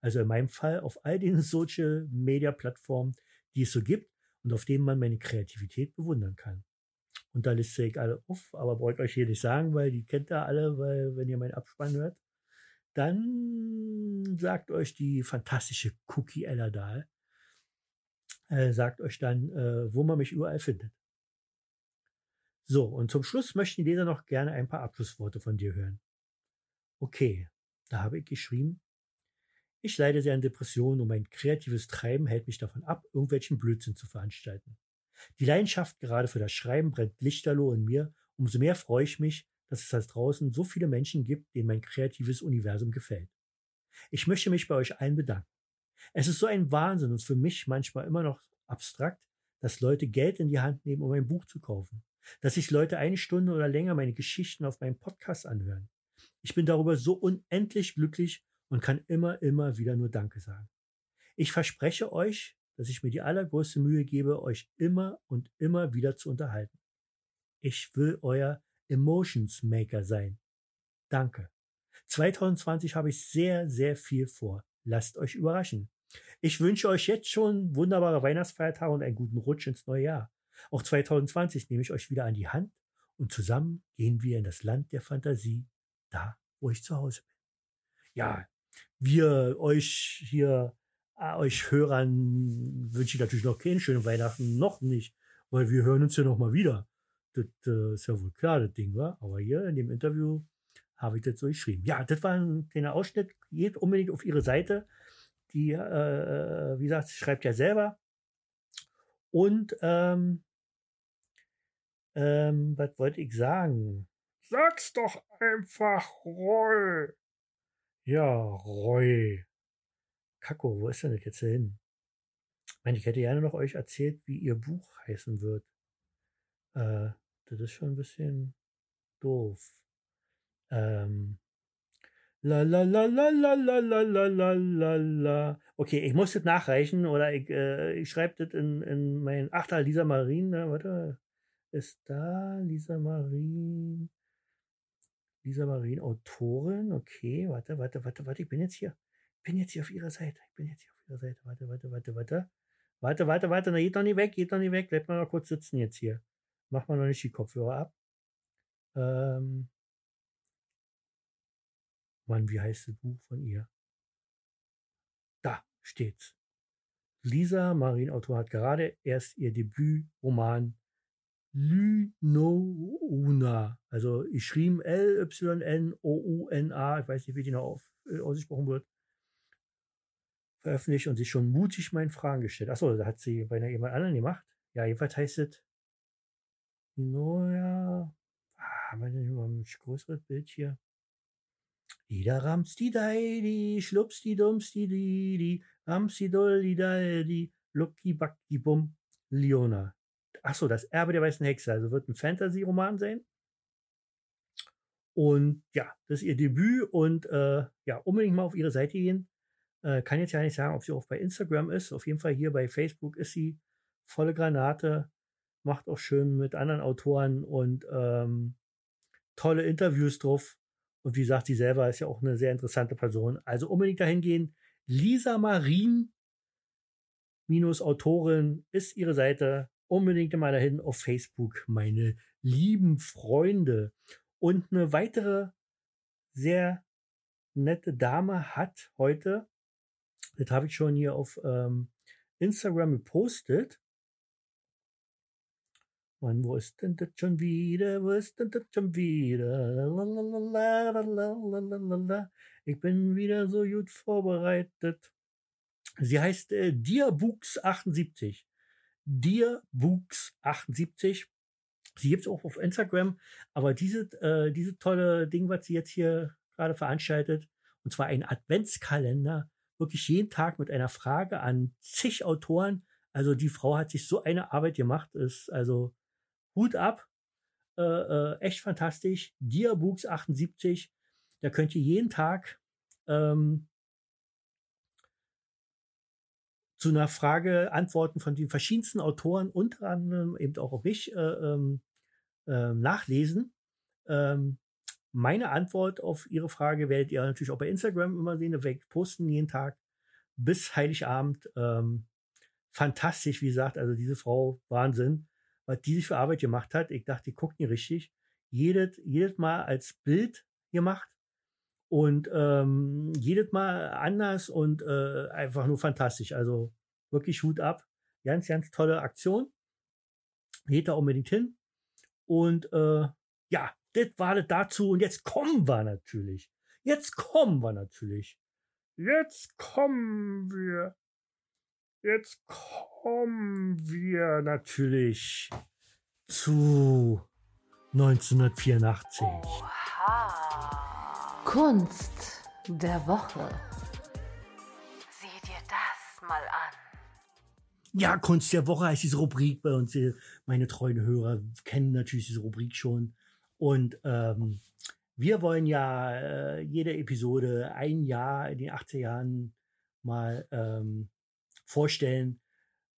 Also in meinem Fall auf all den Social Media Plattformen, die es so gibt und auf denen man meine Kreativität bewundern kann. Und da liste ich alle auf, aber brauche ich euch hier nicht sagen, weil die kennt ihr alle, weil wenn ihr meinen Abspann hört, dann sagt euch die fantastische Cookie Ella Dahl, äh, sagt euch dann, äh, wo man mich überall findet. So, und zum Schluss möchten die Leser noch gerne ein paar Abschlussworte von dir hören. Okay, da habe ich geschrieben, ich leide sehr an Depressionen und mein kreatives Treiben hält mich davon ab, irgendwelchen Blödsinn zu veranstalten. Die Leidenschaft gerade für das Schreiben brennt lichterloh in mir, umso mehr freue ich mich, dass es da draußen so viele Menschen gibt, denen mein kreatives Universum gefällt. Ich möchte mich bei euch allen bedanken. Es ist so ein Wahnsinn und für mich manchmal immer noch abstrakt, dass Leute Geld in die Hand nehmen, um ein Buch zu kaufen. Dass sich Leute eine Stunde oder länger meine Geschichten auf meinem Podcast anhören. Ich bin darüber so unendlich glücklich und kann immer, immer wieder nur Danke sagen. Ich verspreche euch, dass ich mir die allergrößte Mühe gebe, euch immer und immer wieder zu unterhalten. Ich will euer Emotions Maker sein. Danke. 2020 habe ich sehr, sehr viel vor. Lasst euch überraschen. Ich wünsche euch jetzt schon wunderbare Weihnachtsfeiertage und einen guten Rutsch ins neue Jahr. Auch 2020 nehme ich euch wieder an die Hand und zusammen gehen wir in das Land der Fantasie, da, wo ich zu Hause bin. Ja, wir euch hier, äh, euch Hörern wünsche ich natürlich noch keine schönen Weihnachten, noch nicht, weil wir hören uns ja noch mal wieder. Das äh, ist ja wohl klar, das Ding, war. Aber hier in dem Interview habe ich das so geschrieben. Ja, das war ein kleiner Ausschnitt. Geht unbedingt auf ihre Seite. Die, äh, wie gesagt, schreibt ja selber. Und ähm, ähm, was wollte ich sagen? Sag's doch einfach Roy. Ja, Roy. Kacko, wo ist denn das jetzt hin? Ich meine, ich hätte gerne noch euch erzählt, wie ihr Buch heißen wird. Äh, das ist schon ein bisschen doof. Ähm, La la la la la la la la la la. Okay, ich muss das nachreichen oder ich, äh, ich schreibe das in, in mein Achtal Lisa Marin. Ne, warte, ist da Lisa Marin? Lisa Marin, Autorin. Okay, warte, warte, warte, warte. Ich bin jetzt hier. Ich bin jetzt hier auf ihrer Seite. Ich bin jetzt hier auf ihrer Seite. Warte, warte, warte, warte. Warte, warte, warte. Na, geht doch nicht weg, geht doch nicht weg. Bleibt mal noch kurz sitzen jetzt hier. Mach mal noch nicht die Kopfhörer ab. Ähm, Mann, wie heißt das Buch von ihr? Da steht's. Lisa Marin-Autor hat gerade erst ihr Debütroman Lynouna, also geschrieben L-Y-N-O-U-N-A, ich weiß nicht, wie die noch auf, äh, ausgesprochen wird, veröffentlicht und sich schon mutig meinen Fragen gestellt. Achso, da hat sie bei einer jemand anderen gemacht. Ja, jedenfalls heißt es Lynouna, ah, haben wir denn mal ein größeres Bild hier? Ida ramsti dai di, schlupsti dumsti di, di, ramsti dolli dai di, lucki backi bum, Leona. Achso, das Erbe der weißen Hexe, also wird ein Fantasy-Roman sein. Und ja, das ist ihr Debüt und äh, ja, unbedingt mal auf ihre Seite gehen. Äh, kann jetzt ja nicht sagen, ob sie auch bei Instagram ist. Auf jeden Fall hier bei Facebook ist sie volle Granate. Macht auch schön mit anderen Autoren und ähm, tolle Interviews drauf. Und wie sagt sie selber, ist ja auch eine sehr interessante Person. Also unbedingt dahin gehen. Lisa Marin, minus Autorin, ist ihre Seite. Unbedingt mal dahin auf Facebook, meine lieben Freunde. Und eine weitere sehr nette Dame hat heute, das habe ich schon hier auf ähm, Instagram gepostet, Mann, wo ist denn das schon wieder? Wo ist denn das schon wieder? Ich bin wieder so gut vorbereitet. Sie heißt äh, Diabux78. Diabux78. Sie gibt es auch auf Instagram, aber diese, äh, diese tolle Ding, was sie jetzt hier gerade veranstaltet, und zwar ein Adventskalender, wirklich jeden Tag mit einer Frage an zig Autoren. Also die Frau hat sich so eine Arbeit gemacht, ist also Hut ab. Äh, äh, echt fantastisch. Diabooks 78. Da könnt ihr jeden Tag ähm, zu einer Frage antworten von den verschiedensten Autoren, unter anderem eben auch mich, äh, äh, nachlesen. Ähm, meine Antwort auf Ihre Frage werdet ihr natürlich auch bei Instagram immer sehen. Wir posten jeden Tag bis Heiligabend. Ähm, fantastisch, wie gesagt, also diese Frau, Wahnsinn was die sich für Arbeit gemacht hat. Ich dachte, die guckt nicht richtig. Jedes, jedes Mal als Bild gemacht und ähm, jedes Mal anders und äh, einfach nur fantastisch. Also wirklich Hut ab. Ganz, ganz tolle Aktion. Geht da unbedingt hin. Und äh, ja, das war das dazu. Und jetzt kommen wir natürlich. Jetzt kommen wir natürlich. Jetzt kommen wir Jetzt kommen wir natürlich zu 1984. Oha. Kunst der Woche. Sieh dir das mal an. Ja, Kunst der Woche heißt diese Rubrik bei uns. Meine treuen Hörer kennen natürlich diese Rubrik schon. Und ähm, wir wollen ja äh, jede Episode ein Jahr in den 80er Jahren mal ähm, vorstellen,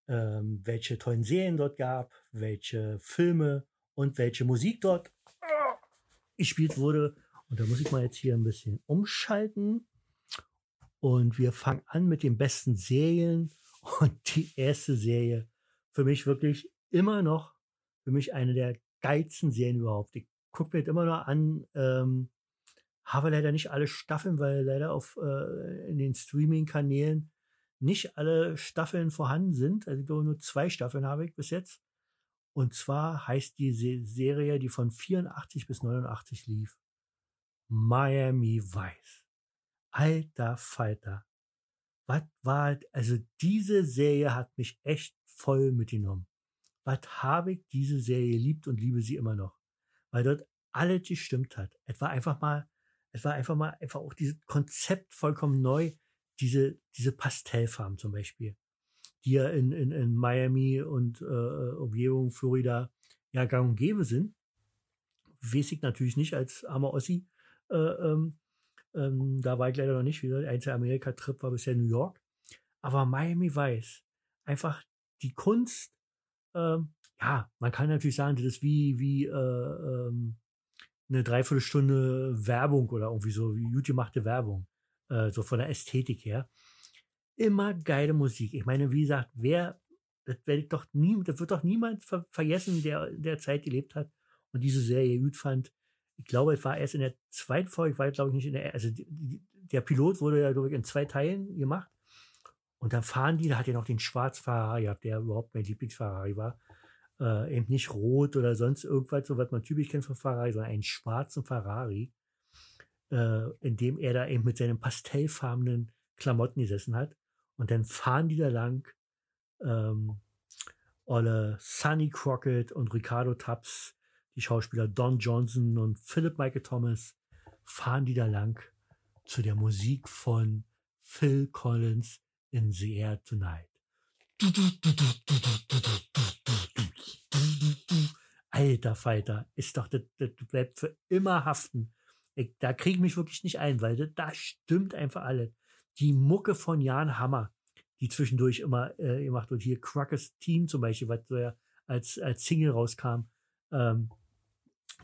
ähm, welche tollen Serien dort gab, welche Filme und welche Musik dort gespielt wurde. Und da muss ich mal jetzt hier ein bisschen umschalten. Und wir fangen an mit den besten Serien. Und die erste Serie für mich wirklich immer noch, für mich eine der geilsten Serien überhaupt. Ich gucke mir jetzt immer noch an, ähm, habe leider nicht alle Staffeln, weil leider auf äh, in den Streaming-Kanälen nicht alle Staffeln vorhanden sind. Also nur zwei Staffeln habe ich bis jetzt. Und zwar heißt die Serie, die von 84 bis 89 lief, Miami Vice. Alter Falter. Was war, also diese Serie hat mich echt voll mitgenommen. Was habe ich diese Serie liebt und liebe sie immer noch. Weil dort alles gestimmt hat. Es war einfach mal, es war einfach mal, einfach auch dieses Konzept vollkommen neu, diese, diese Pastellfarben zum Beispiel, die ja in, in, in Miami und äh, Umgebung, Florida ja gang und gäbe sind. Weiß ich natürlich nicht als armer Ossi. Äh, ähm, ähm, da war ich leider noch nicht wieder. Der einzige Amerika-Trip war bisher New York. Aber Miami weiß einfach die Kunst, ähm, ja, man kann natürlich sagen, das ist wie, wie äh, ähm, eine Dreiviertelstunde Werbung oder irgendwie so, wie gut gemachte Werbung, äh, so von der Ästhetik her. Immer geile Musik. Ich meine, wie gesagt, wer, das werde ich doch nie, das wird doch niemand ver vergessen, der der Zeit gelebt hat und diese Serie gut fand. Ich glaube, es war erst in der zweiten Folge, war glaube ich nicht in der, also die, die, der Pilot wurde ja, glaube ich, in zwei Teilen gemacht. Und dann fahren die, da hat er noch den Schwarzfahrer gehabt, der überhaupt mein Lieblingsfahrer war äh, eben nicht rot oder sonst irgendwas, so was man typisch kennt von Ferrari, sondern einen schwarzen Ferrari, äh, in dem er da eben mit seinen pastellfarbenen Klamotten gesessen hat. Und dann fahren die da lang, ähm, Olle Sonny Crockett und Ricardo Tubbs, die Schauspieler Don Johnson und Philip Michael Thomas, fahren die da lang zu der Musik von Phil Collins in The Air Tonight. Alter Falter, ist doch, das, das bleibt für immer haften. Da kriege ich mich wirklich nicht ein, weil das, da stimmt einfach alles. Die Mucke von Jan Hammer, die zwischendurch immer äh, gemacht wird. Hier Crackers Team zum Beispiel, was so ja als, als Single rauskam. Ähm,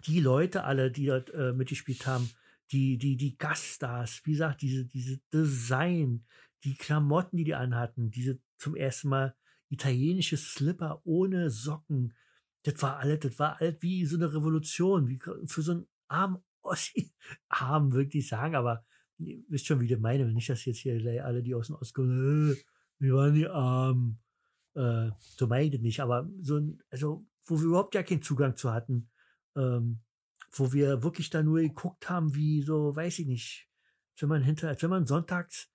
die Leute alle, die dort äh, mitgespielt haben, die, die, die Gaststars, wie gesagt, diese, diese Design, die Klamotten, die die anhatten, diese zum ersten Mal italienische Slipper ohne Socken, das war alles, das war alles wie so eine Revolution, wie für so einen armen Ossi, arm wirklich sagen, aber ihr wisst schon, wie der meine, nicht, dass jetzt hier alle, die aus dem Osten kommen, äh, wir waren die arm, äh, so meine ich das nicht, aber so ein, also, wo wir überhaupt ja keinen Zugang zu hatten, ähm, wo wir wirklich da nur geguckt haben, wie so, weiß ich nicht, wenn man hinter, als wenn man sonntags,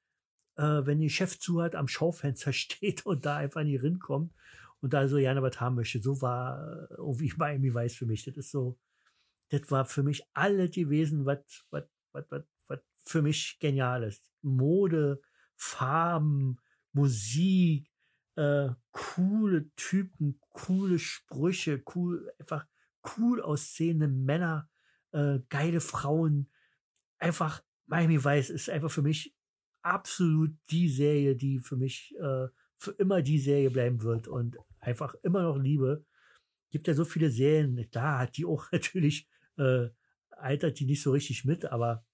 äh, wenn die Chef zu hat, am Schaufenster steht und da einfach nicht rinkommt und da so gerne was haben möchte. So war äh, irgendwie Miami Weiß für mich. Das ist so, das war für mich alles gewesen, was, was, was, was, was für mich genial ist. Mode, Farben, Musik, äh, coole Typen, coole Sprüche, cool, einfach cool aussehende Männer, äh, geile Frauen. Einfach Miami Weiß ist einfach für mich absolut die Serie, die für mich äh, für immer die Serie bleiben wird und einfach immer noch liebe. Gibt ja so viele Serien, da hat die auch natürlich, äh, altert die nicht so richtig mit, aber,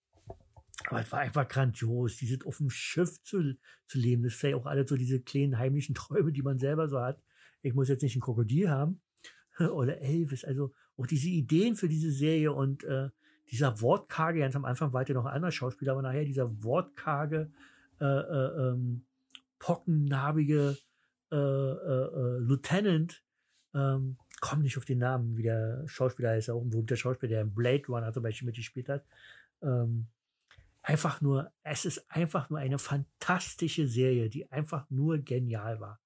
aber es war einfach grandios, die sind auf dem Schiff zu, zu leben. Das ist ja auch alle so diese kleinen heimlichen Träume, die man selber so hat. Ich muss jetzt nicht ein Krokodil haben oder Elvis, also auch diese Ideen für diese Serie und äh, dieser wortkarge, ganz am Anfang war ja noch ein anderer Schauspieler, aber nachher dieser wortkarge, äh, äh, ähm, pockennarbige äh, äh, äh, Lieutenant, ähm, komme nicht auf den Namen, wie der Schauspieler ist, auch ein berühmter Schauspieler, der in Blade Runner zum Beispiel mitgespielt hat. Ähm, einfach nur, es ist einfach nur eine fantastische Serie, die einfach nur genial war.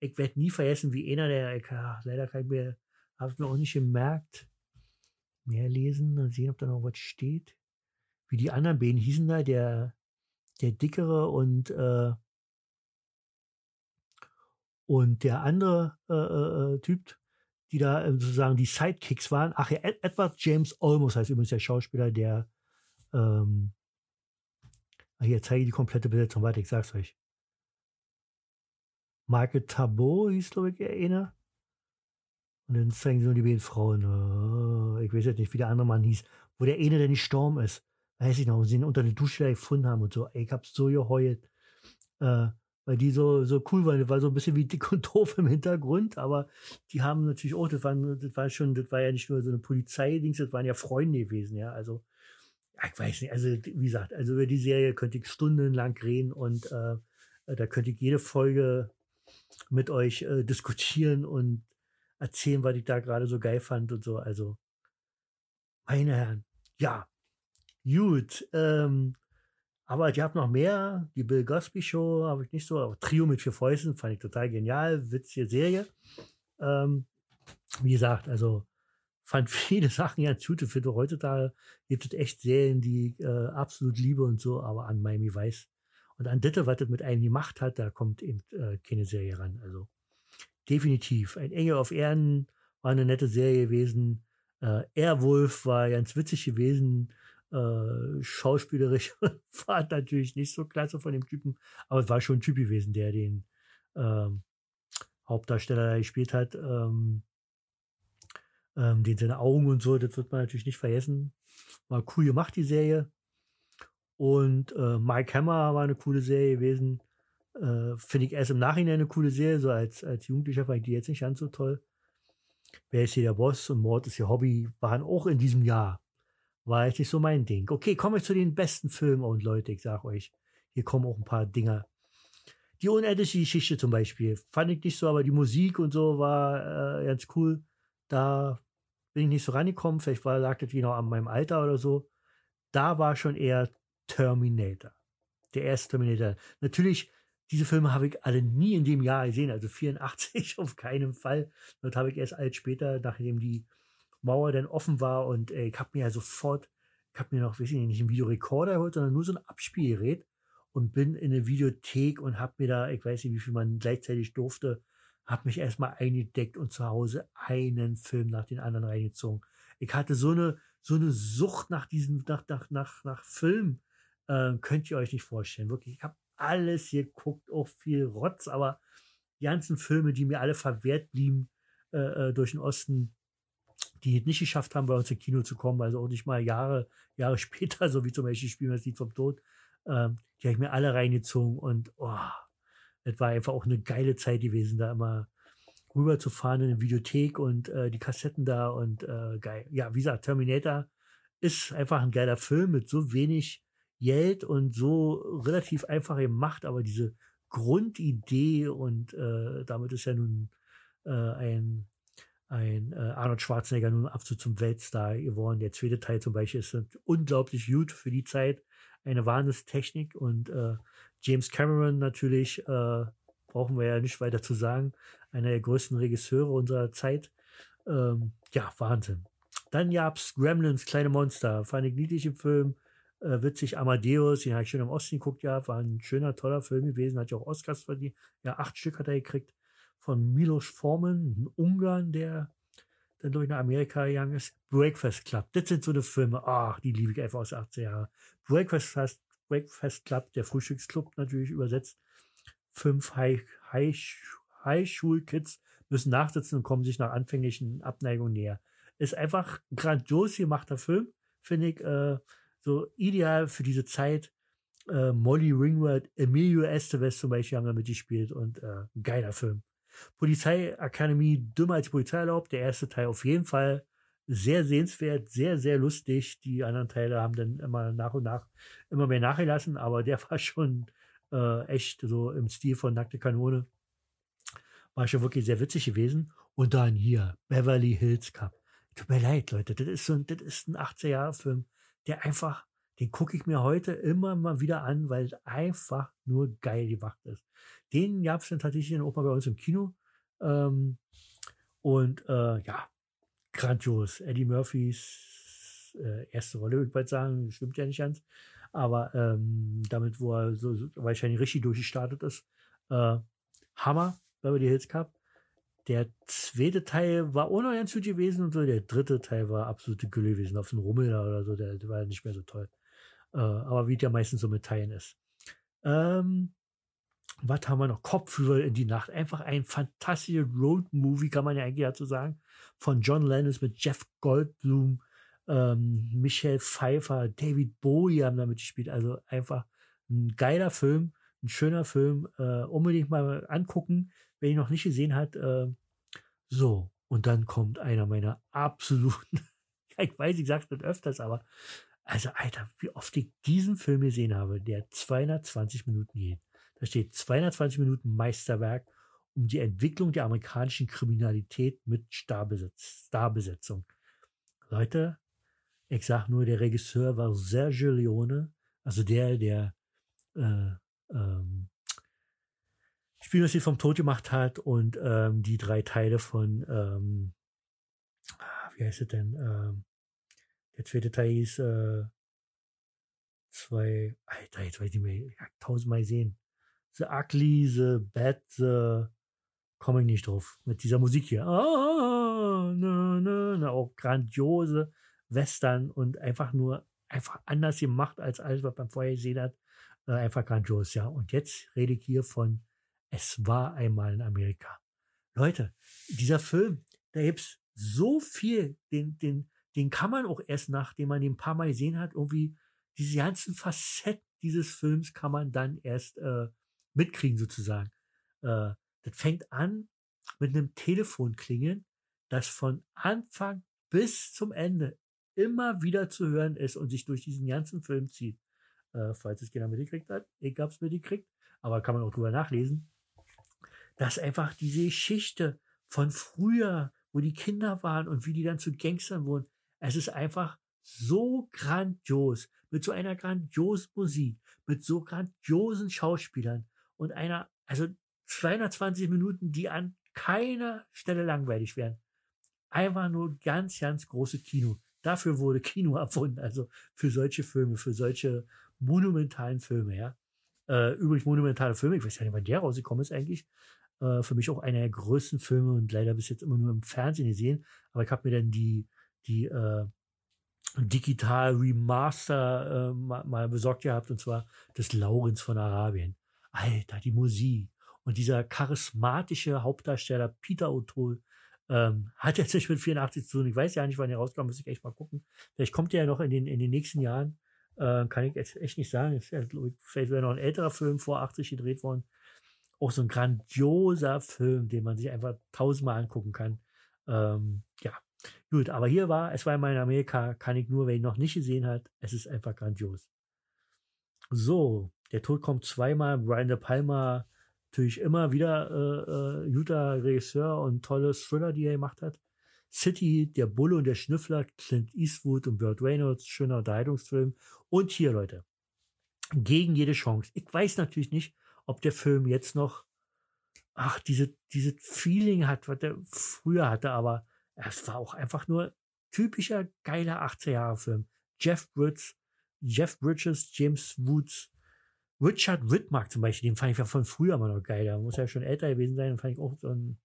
Ich werde nie vergessen, wie einer der, ich, ach, leider kann ich mir, habe ich mir auch nicht gemerkt, mehr lesen und sehen, ob da noch was steht. Wie die anderen beiden hießen da, der, der dickere und äh, und der andere äh, äh, äh, Typ, die da äh, sozusagen die Sidekicks waren, ach ja, Edward James Olmos heißt übrigens der Schauspieler, der ähm, hier zeige ich die komplette Besetzung weiter, ich sag's euch. Michael Tabot hieß, glaube ich, einer. Und dann zeigen sie nur die beiden Frauen. Oh, ich weiß jetzt nicht, wie der andere Mann hieß. Wo der eine, der nicht gestorben ist. Weiß ich noch, wo sie ihn unter der Dusche gefunden haben und so. Ich hab so geheult. Äh, weil die so, so cool waren. Das war so ein bisschen wie dick und doof im Hintergrund, aber die haben natürlich auch, das, waren, das war schon, das war ja nicht nur so eine Polizei-Dings, das waren ja Freunde gewesen, ja. Also, ich weiß nicht, also wie gesagt, also über die Serie könnte ich stundenlang reden und äh, da könnte ich jede Folge mit euch äh, diskutieren und erzählen, was ich da gerade so geil fand und so. Also, meine Herren, ja, gut. Ähm, aber ich habe noch mehr. Die Bill Cosby Show habe ich nicht so. Aber Trio mit vier Fäusten fand ich total genial. Witzige Serie. Ähm, wie gesagt, also fand viele Sachen ja gut. Ich finde heutzutage gibt es echt Serien, die äh, absolut liebe und so, aber an Miami Vice und an Ditte, was das mit einem gemacht hat, da kommt eben äh, keine Serie ran. Also definitiv. Ein Engel auf Erden war eine nette Serie gewesen. Äh, Airwolf war ganz witzig gewesen. Äh, schauspielerisch war natürlich nicht so klasse von dem Typen, aber es war schon ein Typ gewesen, der den ähm, Hauptdarsteller gespielt hat. Ähm, ähm, den seine Augen und so, das wird man natürlich nicht vergessen. War cool gemacht, die Serie. Und äh, Mike Hammer war eine coole Serie gewesen. Äh, Finde ich erst im Nachhinein eine coole Serie, so als, als Jugendlicher fand ich die jetzt nicht ganz so toll. Wer ist hier der Boss und Mord ist ihr Hobby, waren auch in diesem Jahr. War jetzt nicht so mein Ding. Okay, kommen wir zu den besten Filmen und Leute, ich sag euch, hier kommen auch ein paar Dinger. Die unendliche Geschichte zum Beispiel, fand ich nicht so, aber die Musik und so war äh, ganz cool. Da bin ich nicht so rangekommen, vielleicht war, lag das genau an meinem Alter oder so. Da war schon eher Terminator. Der erste Terminator. Natürlich, diese Filme habe ich alle nie in dem Jahr gesehen, also 84 auf keinen Fall. Das habe ich erst alt später, nachdem die Mauer dann offen war und äh, ich habe mir ja sofort, ich habe mir noch, weiß ich nicht, einen Videorekorder geholt, sondern nur so ein Abspielgerät und bin in eine Videothek und habe mir da, ich weiß nicht, wie viel man gleichzeitig durfte, habe mich erstmal eingedeckt und zu Hause einen Film nach den anderen reingezogen. Ich hatte so eine, so eine Sucht nach diesem, nach, nach, nach, nach Film, äh, könnt ihr euch nicht vorstellen. Wirklich, ich habe alles geguckt, auch viel Rotz, aber die ganzen Filme, die mir alle verwehrt blieben äh, äh durch den Osten, die nicht geschafft haben, bei uns ins Kino zu kommen, also auch nicht mal Jahre, Jahre später, so wie zum Beispiel Spielen das Lied vom Tod, ähm, die habe ich mir alle reingezogen und oh, es war einfach auch eine geile Zeit gewesen, da immer rüber zu fahren in eine Videothek und äh, die Kassetten da und äh, geil. Ja, wie gesagt, Terminator ist einfach ein geiler Film mit so wenig Geld und so relativ einfach gemacht, aber diese Grundidee und äh, damit ist ja nun äh, ein, ein äh, Arnold Schwarzenegger nun absolut zum Weltstar geworden. Der zweite Teil zum Beispiel ist unglaublich gut für die Zeit, eine Wahnsinnstechnik und äh, James Cameron natürlich, äh, brauchen wir ja nicht weiter zu sagen, einer der größten Regisseure unserer Zeit. Ähm, ja, Wahnsinn. Dann gab's Gremlins, kleine Monster, fand ich niedlich im Film äh, witzig Amadeus, den habe ich schon im Osten geguckt, ja, war ein schöner, toller Film gewesen, hat ja auch Oscars verdient. Ja, acht Stück hat er gekriegt von Milos Forman, ein Ungarn, der dann durch nach Amerika gegangen ist. Breakfast Club, das sind so eine Filme, ach, die liebe ich einfach aus 80 Jahren. Breakfast, Breakfast Club, der Frühstücksclub natürlich übersetzt. Fünf High, High, High-Schul-Kids müssen nachsitzen und kommen sich nach anfänglichen Abneigungen näher. Ist einfach ein grandios gemachter Film, finde ich. Äh, so ideal für diese Zeit. Äh, Molly Ringwald, Emilio Estevez zum Beispiel haben damit gespielt und äh, geiler Film. Polizeiakademie, dümmer als Polizei erlaubt. Der erste Teil auf jeden Fall sehr sehenswert, sehr, sehr lustig. Die anderen Teile haben dann immer nach und nach immer mehr nachgelassen, aber der war schon äh, echt so im Stil von Nackte Kanone. War schon wirklich sehr witzig gewesen. Und dann hier, Beverly Hills Cup. Tut mir leid, Leute, das ist so ein, das ist ein 80er-Jahre-Film der einfach, den gucke ich mir heute immer mal wieder an, weil es einfach nur geil gemacht ist. Den gab es dann tatsächlich auch mal bei uns im Kino. Ähm, und äh, ja, grandios. Eddie Murphys äh, erste Rolle, würde ich bald sagen, stimmt ja nicht ganz. Aber ähm, damit, wo er so, so wahrscheinlich richtig durchgestartet ist, äh, Hammer, Beverly Hills Cup. Der zweite Teil war auch noch ganz gut gewesen und so. Der dritte Teil war absolute Gülle gewesen. Auf dem Rummel oder so, der, der war nicht mehr so toll. Äh, aber wie der meistens so mit Teilen ist. Ähm, was haben wir noch? Kopfhörer in die Nacht. Einfach ein fantastischer Road-Movie, kann man ja eigentlich dazu sagen. Von John Lennon mit Jeff Goldblum, ähm, Michelle Pfeiffer, David Bowie haben damit gespielt. Also einfach ein geiler Film, ein schöner Film. Äh, unbedingt mal angucken wer ihn noch nicht gesehen hat, äh, so. Und dann kommt einer meiner absoluten, ich weiß, ich sag's nicht öfters, aber, also, Alter, wie oft ich diesen Film gesehen habe, der 220 Minuten geht. Da steht 220 Minuten Meisterwerk um die Entwicklung der amerikanischen Kriminalität mit Starbesetz Starbesetzung. Leute, ich sag nur, der Regisseur war Sergio Leone, also der, der äh, ähm, Spiel, das sie vom Tod gemacht hat und ähm, die drei Teile von, ähm, ah, wie heißt es denn? Ähm, der zweite Teil hieß äh, zwei, Alter, jetzt weiß ich nicht mehr, ja, tausendmal sehen. The Ugly, The Bad, The, komme ich nicht drauf. Mit dieser Musik hier. Ah, na, na, na, auch grandiose Western und einfach nur, einfach anders gemacht als alles, was man vorher gesehen hat. Äh, einfach grandios, ja. Und jetzt rede ich hier von Es war einmal in Amerika. Leute, dieser Film, da gibt's so viel, den, den, den kann man auch erst, nachdem man den ein paar Mal gesehen hat, irgendwie diese ganzen Facetten dieses Films kann man dann erst äh, mitkriegen sozusagen. Äh, das fängt an mit einem Telefonklingeln, das von Anfang bis zum Ende immer wieder zu hören ist und sich durch diesen ganzen Film zieht. Äh, falls es keiner mitgekriegt hat, ich hab's mitgekriegt, aber kann man auch drüber nachlesen. Dass einfach diese Geschichte von früher, wo die Kinder waren und wie die dann zu Gangstern wurden, es ist einfach so grandios, mit so einer grandiosen Musik, mit so grandiosen Schauspielern und einer, also 220 Minuten, die an keiner Stelle langweilig werden. Einfach nur ganz, ganz große Kino. Dafür wurde Kino erfunden, also für solche Filme, für solche monumentalen Filme, ja. Äh, übrigens monumentale Filme, ich weiß ja nicht, wann der rausgekommen ist eigentlich. Äh, für mich auch einer der größten Filme und leider bis jetzt immer nur im Fernsehen gesehen. Aber ich habe mir dann die, die äh, digital Remaster äh, mal, mal besorgt gehabt, und zwar des Laurens von Arabien. Alter, die Musik. Und dieser charismatische Hauptdarsteller Peter O'Toole ähm, hat jetzt nicht mit 84 zu tun. Ich weiß ja nicht, wann er rauskommt, muss ich echt mal gucken. Vielleicht kommt er ja noch in den, in den nächsten Jahren. Äh, kann ich jetzt echt nicht sagen. Ist ja, vielleicht wäre noch ein älterer Film vor 80 gedreht worden. Auch so ein grandioser Film, den man sich einfach tausendmal angucken kann. Ähm, ja, Gut, aber hier war, es war einmal in Amerika, kann ich nur, wer ihn noch nicht gesehen hat, es ist einfach grandios. So, der Tod kommt zweimal. Brian De Palma, natürlich immer wieder äh, äh, guter Regisseur und tolle Thriller, die er gemacht hat. City, der Bulle und der Schnüffler, Clint Eastwood und Burt Reynolds, schöner Unterhaltungsfilm. Und hier, Leute, gegen jede Chance. Ich weiß natürlich nicht, ob der Film jetzt noch, ach, diese, diese Feeling hat, was er früher hatte, aber es war auch einfach nur typischer geiler 80er-Jahre-Film. Jeff Bridges, Jeff Bridges, James Woods, Richard Whitmark zum Beispiel, den fand ich ja von früher immer noch geil. Der muss ja schon älter gewesen sein, den fand ich auch so ein,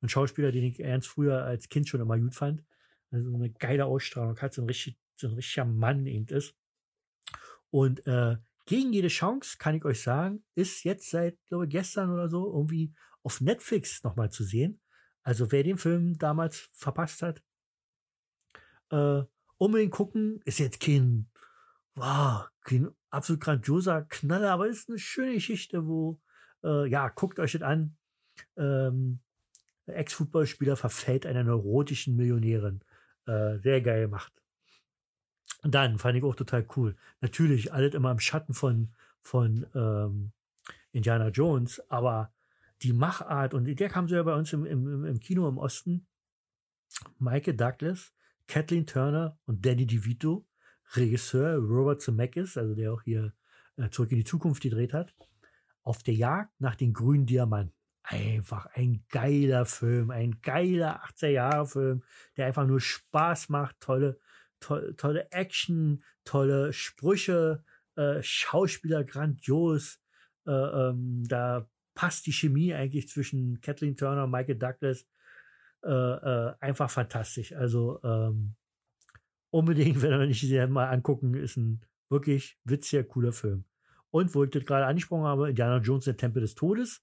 ein Schauspieler, den ich ernst früher als Kind schon immer gut fand. Also eine geile Ausstrahlung hat, so ein, richtig, so ein richtiger Mann eben ist. Und äh, gegen jede Chance, kann ich euch sagen, ist jetzt seit, glaube ich, gestern oder so irgendwie auf Netflix nochmal zu sehen. Also wer den Film damals verpasst hat, äh, unbedingt gucken. Ist jetzt kein, wow, kein absolut grandioser Knaller, aber ist eine schöne Geschichte, wo, äh, ja, guckt euch das an. Ähm, Ex-Footballspieler verfällt einer neurotischen Millionärin. Äh, sehr geil gemacht. Und dann fand ich auch total cool. Natürlich alles immer im Schatten von, von ähm, Indiana Jones, aber die Machart, und der kam so ja bei uns im, im, im Kino im Osten, Michael Douglas, Kathleen Turner und Danny DeVito, Regisseur Robert Zemeckis, also der auch hier äh, Zurück in die Zukunft gedreht hat, auf der Jagd nach den grünen Diamanten. Einfach ein geiler Film, ein geiler 80er-Jahre-Film, der einfach nur Spaß macht, tolle, to tolle Action, tolle Sprüche, äh, Schauspieler grandios. Äh, ähm, da passt die Chemie eigentlich zwischen Kathleen Turner und Michael Douglas äh, äh, einfach fantastisch. Also ähm, unbedingt, wenn ihr nicht mal angucken, ist ein wirklich witziger, cooler Film. Und wo ich das gerade angesprochen habe, Indiana Jones, der Tempel des Todes.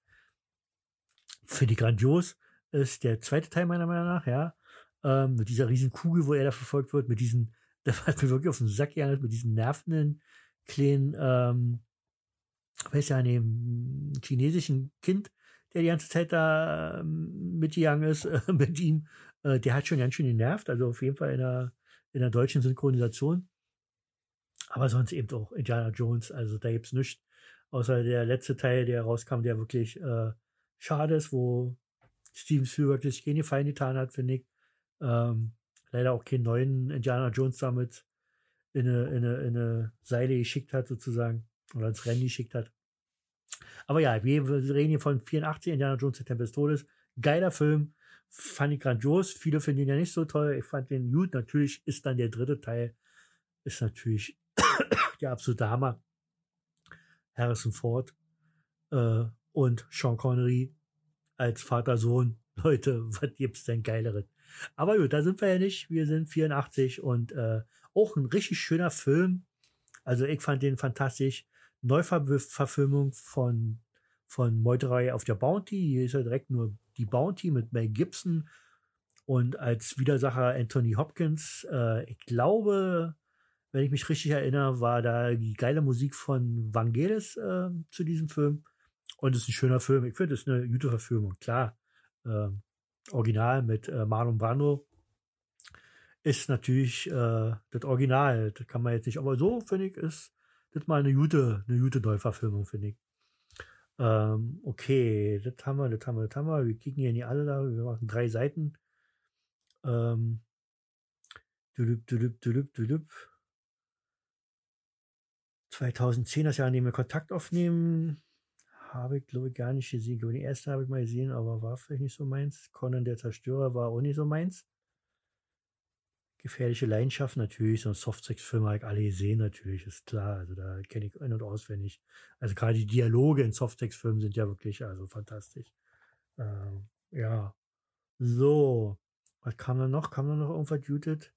Finde ich grandios. Ist der zweite Teil meiner Meinung nach, ja. Ähm, mit dieser riesen Kugel, wo er da verfolgt wird, mit diesen, das hat mir wirklich auf den Sack gehandelt, mit diesen nervenden kleinen ähm, weiß ja, einem chinesischen Kind, der die ganze Zeit da ähm, mitgegangen ist, äh, mit ihm, äh, der hat schon ganz schön genervt, also auf jeden Fall in der, in der deutschen Synchronisation. Aber sonst eben auch Indiana Jones, also da gibt's nichts, außer der letzte Teil, der rauskam, der wirklich äh, schade ist, wo Steven Spielberg sich keinen Gefallen getan hat, finde ich. Ähm, leider auch keinen neuen Indiana Jones damit in eine, in eine, in eine Seile geschickt hat, sozusagen oder ins Rennen geschickt hat. Aber ja, wir reden hier von 84, Indiana Jones, der Tempel des Todes. Geiler Film, fand ich grandios. Viele finden ihn ja nicht so toll. Ich fand den gut. Natürlich ist dann der dritte Teil, ist natürlich der absolute Hammer. Harrison Ford äh, und Sean Connery als Vater-Sohn. Leute, was gibt's denn geileren? Aber gut, da sind wir ja nicht. Wir sind 84 und äh, auch ein richtig schöner Film. Also ich fand den fantastisch. Neuverfilmung von, von Meuterei auf der Bounty. Hier ist ja direkt nur die Bounty mit Mel Gibson und als Widersacher Anthony Hopkins. Äh, ich glaube, wenn ich mich richtig erinnere, war da die geile Musik von Vangelis äh, zu diesem Film. Und es ist ein schöner Film. Ich finde, es ist eine gute Verfilmung. Klar, äh, Original mit äh, Marlon Brando ist natürlich äh, das Original. Das kann man jetzt nicht. Aber so, finde ich, ist das mal eine gute, eine gute Neuverfilmung, finde ich. Ähm, okay, das haben wir, das haben wir, das haben wir. Wir kicken hier nicht alle da. Wir machen drei Seiten. Ähm, dülüp, dülüp, dülüp, dülüp. 2010, das Jahr, in dem wir Kontakt aufnehmen, habe ich, glaube ich, gar nicht gesehen. Die erste habe ich mal gesehen, aber war vielleicht nicht so meins. Conan der Zerstörer war auch nicht so meins. Gefährliche Leidenschaft natürlich, so ein Softsex-Film habe ich alle gesehen, natürlich, ist klar. Also da kenne ich in- und auswendig. Also gerade die Dialoge in Softsex-Filmen sind ja wirklich also fantastisch. Ähm, ja. So. Was kam da noch? Kam da noch irgendwas Judith?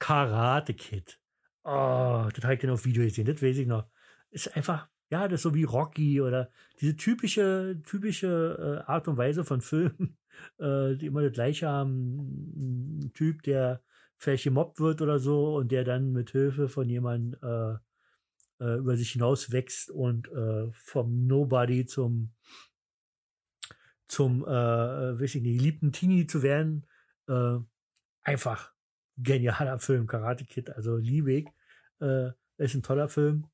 Karate Kid. Oh, das habe ich dann auf Video gesehen, das weiß ich noch. Ist einfach, ja, das ist so wie Rocky oder diese typische, typische äh, Art und Weise von Filmen, äh, die immer das gleiche haben. Ein Typ, der vielleicht gemobbt wird oder so und der dann mit Hilfe von jemandem äh, äh, über sich hinaus wächst und äh, vom Nobody zum zum, äh, weiß ich nicht, geliebten Teenie zu werden. Äh, einfach genialer Film, Karate Kid, also liebe ich. Äh, ist ein toller Film,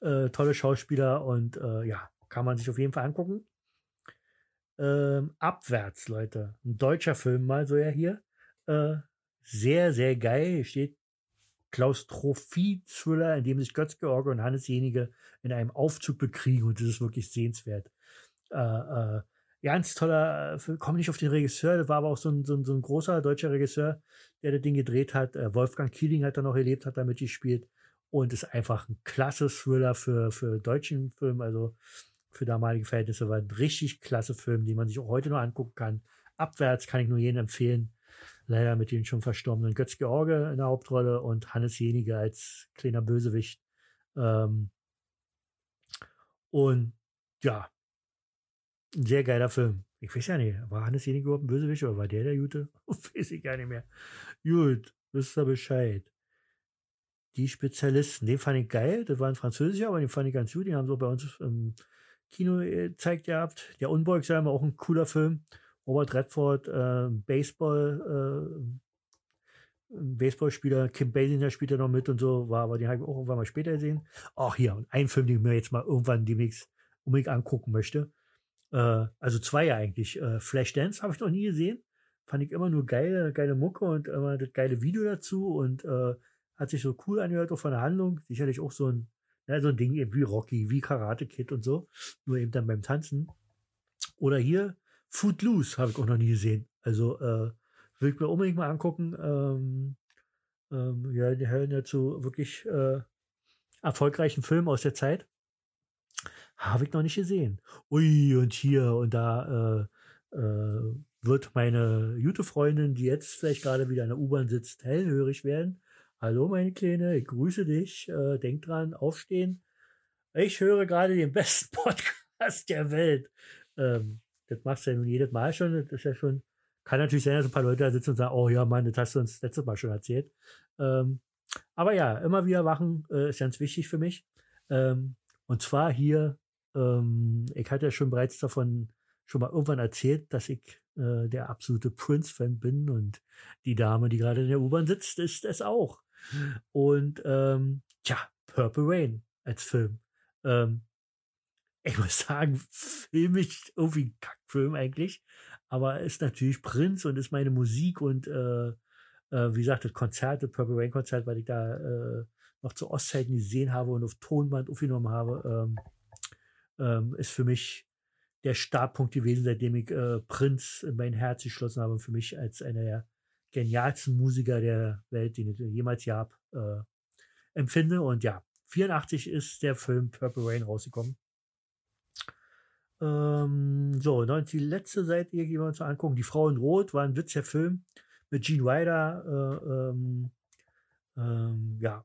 äh, tolle Schauspieler und äh, ja, kann man sich auf jeden Fall angucken. Ähm, abwärts, Leute. Ein deutscher Film mal so ja hier. Äh, sehr, sehr geil. Hier steht Klaustrophie-Thriller, in dem sich Götz-George und Hannes Jenige in einem Aufzug bekriegen und das ist wirklich sehenswert. Äh, äh, ganz toller Film, komme nicht auf den Regisseur, das war aber auch so ein, so ein, so ein großer deutscher Regisseur, der das Ding gedreht hat. Äh, Wolfgang Kieling hat da noch erlebt, hat damit gespielt und ist einfach ein klasse Thriller für, für deutschen Film, also für damalige Verhältnisse war ein richtig klasse Film, den man sich auch heute noch angucken kann. Abwärts kann ich nur jedem empfehlen. Leider mit den schon verstorbenen Götz George in der Hauptrolle und Hannes Jenige als kleiner Bösewicht. Ähm und ja, ein sehr geiler Film. Ich weiß ja nicht, war Hannes Jenige überhaupt ein Bösewicht oder war der der Jute? weiß ich gar nicht mehr. Gut, wisst ihr Bescheid. Die Spezialisten, den fand ich geil. Das war ein französischer, aber den fand ich ganz gut. Den haben sie bei uns im Kino gezeigt gehabt. Der Unbeugsamer, auch ein cooler Film. Robert Redford, äh, Baseball, äh, Baseballspieler, Kim Basinger spielt ja noch mit und so, war aber den habe ich auch irgendwann mal später gesehen. Ach hier, und ein Film, den ich mir jetzt mal irgendwann demnächst unbedingt angucken möchte. Äh, also zwei eigentlich. Äh, Flashdance habe ich noch nie gesehen. Fand ich immer nur geile, geile Mucke und immer das geile Video dazu und äh, hat sich so cool angehört, auch von der Handlung. Sicherlich auch so ein, ja, so ein Ding eben wie Rocky, wie Karate Kid und so. Nur eben dann beim Tanzen. Oder hier Footloose habe ich auch noch nie gesehen. Also äh, will ich mir unbedingt mal angucken. Ähm, ähm, ja, die hören ja zu wirklich äh, erfolgreichen Filmen aus der Zeit. Habe ich noch nicht gesehen. Ui, und hier und da äh, äh, wird meine Jute-Freundin, die jetzt vielleicht gerade wieder in der U-Bahn sitzt, hellhörig werden. Hallo, meine Kleine, ich grüße dich. Äh, denk dran, aufstehen. Ich höre gerade den besten Podcast der Welt. Ähm, das machst du ja nun jedes Mal schon. Das ist ja schon, kann natürlich sein, dass ein paar Leute da sitzen und sagen, oh ja, Mann, das hast du uns letztes Mal schon erzählt. Ähm, aber ja, immer wieder wachen äh, ist ganz wichtig für mich. Ähm, und zwar hier, ähm, ich hatte ja schon bereits davon schon mal irgendwann erzählt, dass ich äh, der absolute Prince-Fan bin und die Dame, die gerade in der U-Bahn sitzt, ist es auch. Und ähm, tja, Purple Rain als Film. Ähm, ich muss sagen, filmisch irgendwie ein Kackfilm eigentlich. Aber ist natürlich Prinz und ist meine Musik und äh, äh, wie gesagt, das Konzert, das Purple Rain Konzert, weil ich da äh, noch zu Ostzeiten gesehen habe und auf Tonband aufgenommen habe, ähm, ähm, ist für mich der Startpunkt gewesen, seitdem ich äh, Prinz in mein Herz geschlossen habe und für mich als einer der genialsten Musiker der Welt, den ich jemals gab, äh, empfinde. Und ja, 84 ist der Film Purple Rain rausgekommen. Ähm, so, dann die letzte Seite gehen wir uns angucken. Die Frau in Rot war ein witziger Film mit Gene Wilder. Äh, ähm, ähm, ja,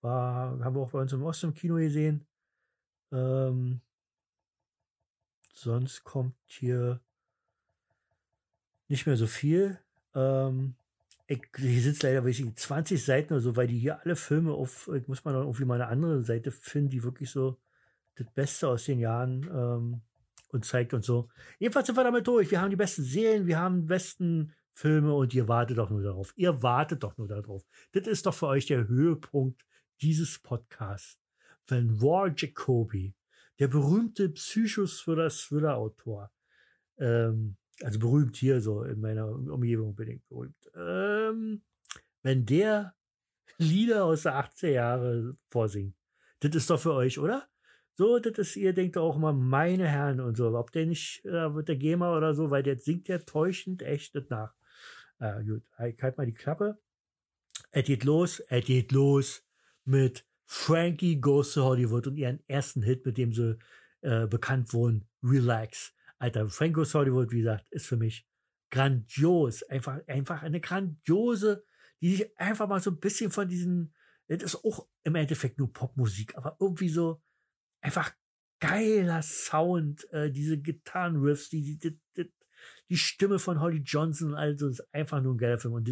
war, haben wir auch bei uns im Osten im Kino gesehen. Ähm, sonst kommt hier nicht mehr so viel. Ähm, ich, hier sind leider weiß ich, 20 Seiten oder so, weil die hier alle Filme auf, ich muss mal irgendwie mal eine andere Seite finden, die wirklich so das Beste aus den Jahren ähm, und zeigt und so. Jedenfalls sind wir damit durch. Wir haben die besten Serien, wir haben die besten Filme und ihr wartet doch nur darauf. Ihr wartet doch nur darauf. Das ist doch für euch der Höhepunkt dieses Podcasts. Wenn War Jacoby, der berühmte Psychos für das Thriller-Autor, ähm, also berühmt hier so in meiner Umgebung bedingt berühmt, ähm, wenn der Lieder aus der 80er Jahre vorsingt, das ist doch für euch, oder? So, das ist, ihr denkt auch immer, meine Herren und so. Ob der nicht äh, wird der GEMA oder so, weil der singt ja täuschend echt nicht nach. Äh, gut, ich halt mal die Klappe. Es geht los, es geht los mit Frankie Goes to Hollywood und ihren ersten Hit, mit dem sie äh, bekannt wurden, Relax. Alter, to Hollywood, wie gesagt, ist für mich grandios. Einfach, einfach eine grandiose, die sich einfach mal so ein bisschen von diesen, das ist auch im Endeffekt nur Popmusik, aber irgendwie so, einfach geiler Sound, äh, diese Gitarrenriffs, die, die, die, die Stimme von Holly Johnson, also ist einfach nur ein geiler Film. Und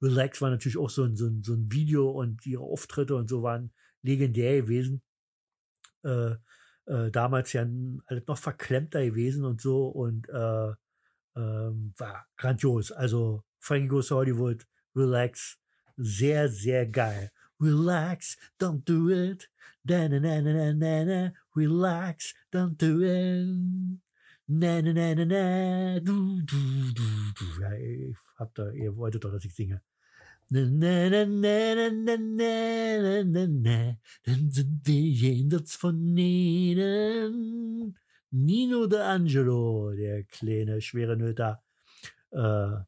Relax war natürlich auch so ein, so, ein, so ein Video und ihre Auftritte und so waren legendär gewesen. Äh, äh, damals ja alles noch verklemmter gewesen und so und äh, ähm, war grandios. Also Frankie Goes to Hollywood, Relax, sehr, sehr geil. Relax, don't do it. Da, na, na, na, na, na, relax, don't do it. Na, na, na, na, na, du, du, du, du. Ja, ich hab da, ihr wolltet doch, dass ich singe. Na, na, na, na, na, na, na, Dann sind wir jenseits von ihnen. Nino de Angelo, der kleine schwere Nöter, äh,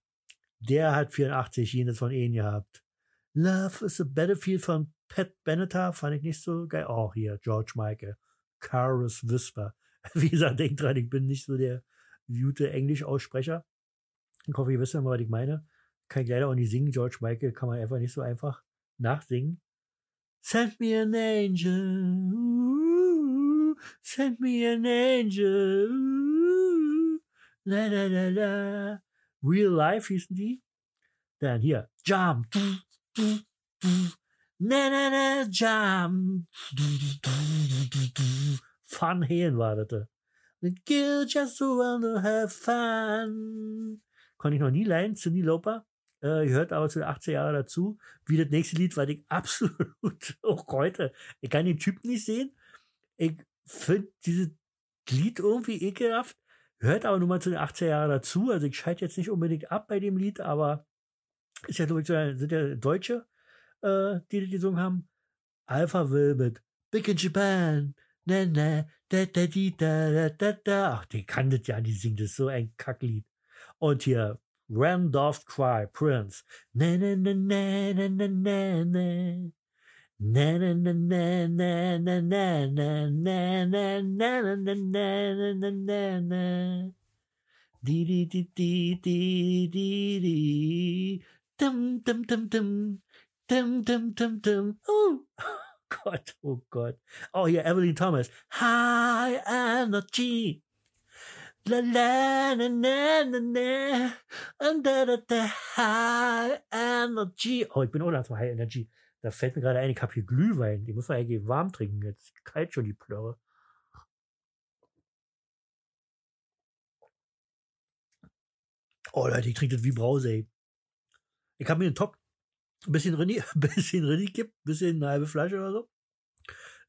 der hat 84 jenseits von ihnen gehabt. Love is a Battlefield von Pat Benatar fand ich nicht so geil. Auch oh, hier, George Michael. Carus Whisper. Wie gesagt, denkt dran, ich bin nicht so der gute Englisch-Aussprecher. Ich hoffe, ihr wisst ja mal, was ich meine. Kann ich leider auch nicht singen. George Michael kann man einfach nicht so einfach nachsingen. Send me an angel. Ooh, send me an angel. Ooh, la la la la. Real Life hießen die. Dann hier. Jump. Na, na, na, jump. Fun Helen war das. Kill just to have fun. Konnte ich noch nie leiden, Cindy Lauper. Äh, gehört aber zu den 80er Jahren dazu. Wie das nächste Lied, weil ich absolut auch heute, ich kann den Typen nicht sehen. Ich finde dieses Lied irgendwie ekelhaft. Hört aber nun mal zu den 80er Jahren dazu. Also ich schalte jetzt nicht unbedingt ab bei dem Lied, aber ist ja, sind ja Deutsche, äh, die die gesungen haben. Alpha Will mit Big in Japan. Na, na, da, da, da, da, da, da. Ach, die kann das ja, die singt das so ein Kacklied. Und hier, Randolph Cry, Prince. Na, na, na, na, na, na, na, na. Na na na na na na na na na na na na na na na na na di di di di di dum dum dum dum dum dum dum dum oh Gott oh Gott oh hier Evelyn Thomas High Energy La la na na na na under the, the High Energy oh ich bin auch nach so High Energy da fällt mir gerade ein, ich habe hier Glühwein. Die muss man eigentlich warm trinken jetzt. Kalt schon die Plörre. Oh Leute, ich trinke das wie Brause, ey. Ich habe mir einen Top ein bisschen ein bisschen René gibt, ein bisschen eine halbe Flasche oder so.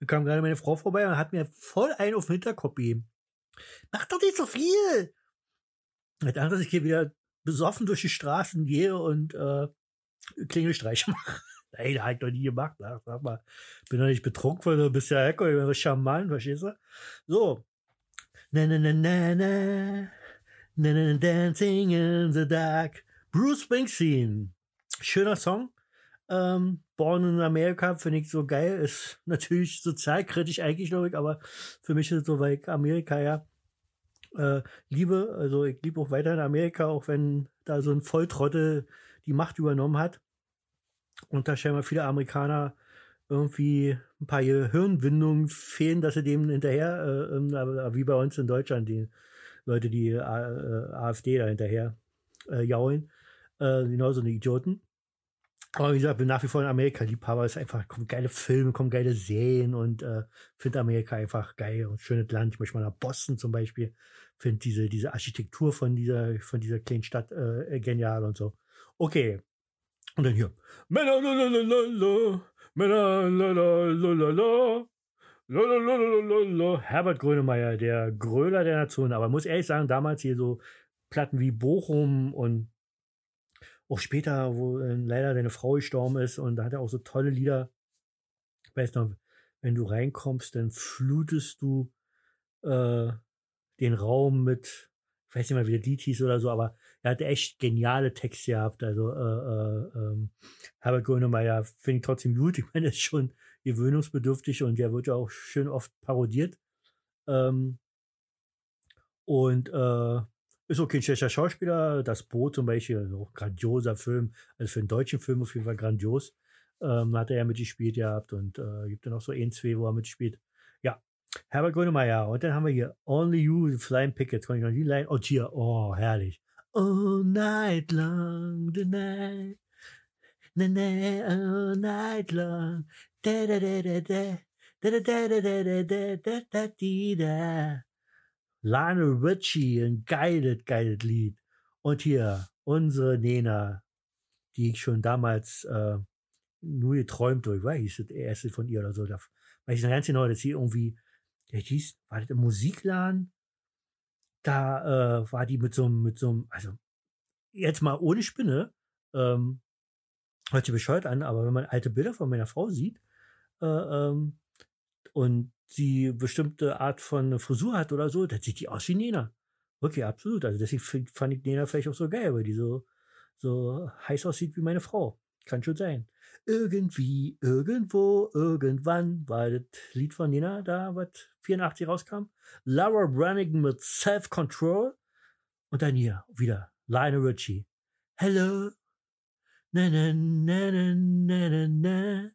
Da kam gerade meine Frau vorbei und hat mir voll einen auf den Hinterkopf gegeben. Mach doch nicht so viel! Mit dass ich hier wieder besoffen durch die Straßen gehe und äh, Klingelstreiche mache. Ey, da ich doch nie gemacht. Ach, sag mal, bin doch nicht betrunken, weil du bist ja Echo, ich bin charmant, verstehst du? So. Na na na na na. Na, na, na, dancing in the dark. Bruce Springsteen. Schöner Song. Ähm, Born in America finde ich so geil. Ist natürlich sozialkritisch eigentlich, glaube ich, aber für mich ist es so, weil ich Amerika ja äh, liebe. Also ich liebe auch weiterhin Amerika, auch wenn da so ein Volltrottel die Macht übernommen hat. Und da scheinbar viele Amerikaner irgendwie ein paar Hirnwindungen fehlen, dass sie dem hinterher, äh, äh, wie bei uns in Deutschland, die Leute, die äh, AfD da hinterher äh, jaulen. Äh, genauso eine Idioten. Aber wie gesagt, bin nach wie vor ein Amerika-Liebhaber. Es ist einfach, kommen geile Filme, kommen geile Serien und äh, finde Amerika einfach geil und schönes Land. Ich möchte mal nach Boston zum Beispiel. Finde diese, diese Architektur von dieser, von dieser kleinen Stadt äh, genial und so. Okay. Und dann hier. Herbert Grönemeyer, der Gröler der Nation. Aber muss ehrlich sagen, damals hier so Platten wie Bochum und auch später, wo äh, leider deine Frau gestorben ist und da hat er auch so tolle Lieder. Ich weiß noch, wenn du reinkommst, dann flutest du äh, den Raum mit, ich weiß nicht mal, wie der Lied hieß oder so, aber er hatte echt geniale Texte gehabt. Also äh, äh, ähm, Herbert Grönemeyer finde ich trotzdem gut. Ich meine, ist schon gewöhnungsbedürftig und der wird ja auch schön oft parodiert. Ähm, und äh, ist okay, ein schlechter Schauspieler. Das Boot zum Beispiel, also auch grandioser Film. Also für einen deutschen Film auf jeden Fall grandios. Ähm, hat er ja mitgespielt gehabt und äh, gibt dann noch so ein, zwei, wo er mitspielt. Ja, Herbert Grönemeyer. Und dann haben wir hier Only You, Flying Pickets. Kann ich noch die Line? Oh, hier, oh, herrlich. All night long, the night. Na, na, all night long. Da, da, da, da, da. Da, da, da, da, da, da, da, da, da, da. Lionel Richie, ein geiles, geiles Lied. Und hier unsere Nena, die ich schon damals äh, nur geträumt habe, ich weiß, das erste von ihr oder so. Da weiß ich noch ganz genau, dass sie irgendwie, der hieß, war das im Musikladen? Da äh, war die mit so einem, mit so einem, also jetzt mal ohne Spinne, ähm, hört sich bescheuert an, aber wenn man alte Bilder von meiner Frau sieht, äh, ähm, und sie bestimmte Art von Frisur hat oder so, dann sieht die aus wie Nena. Okay, absolut. Also deswegen fand ich Nena vielleicht auch so geil, weil die so, so heiß aussieht wie meine Frau. Kann schon sein. Irgendwie, irgendwo, irgendwann war das Lied von Nena da, was 84 rauskam. Laura Branigan mit Self-Control. Und dann hier wieder Lionel Richie. Hello. Na, na, na, na, na, na, na.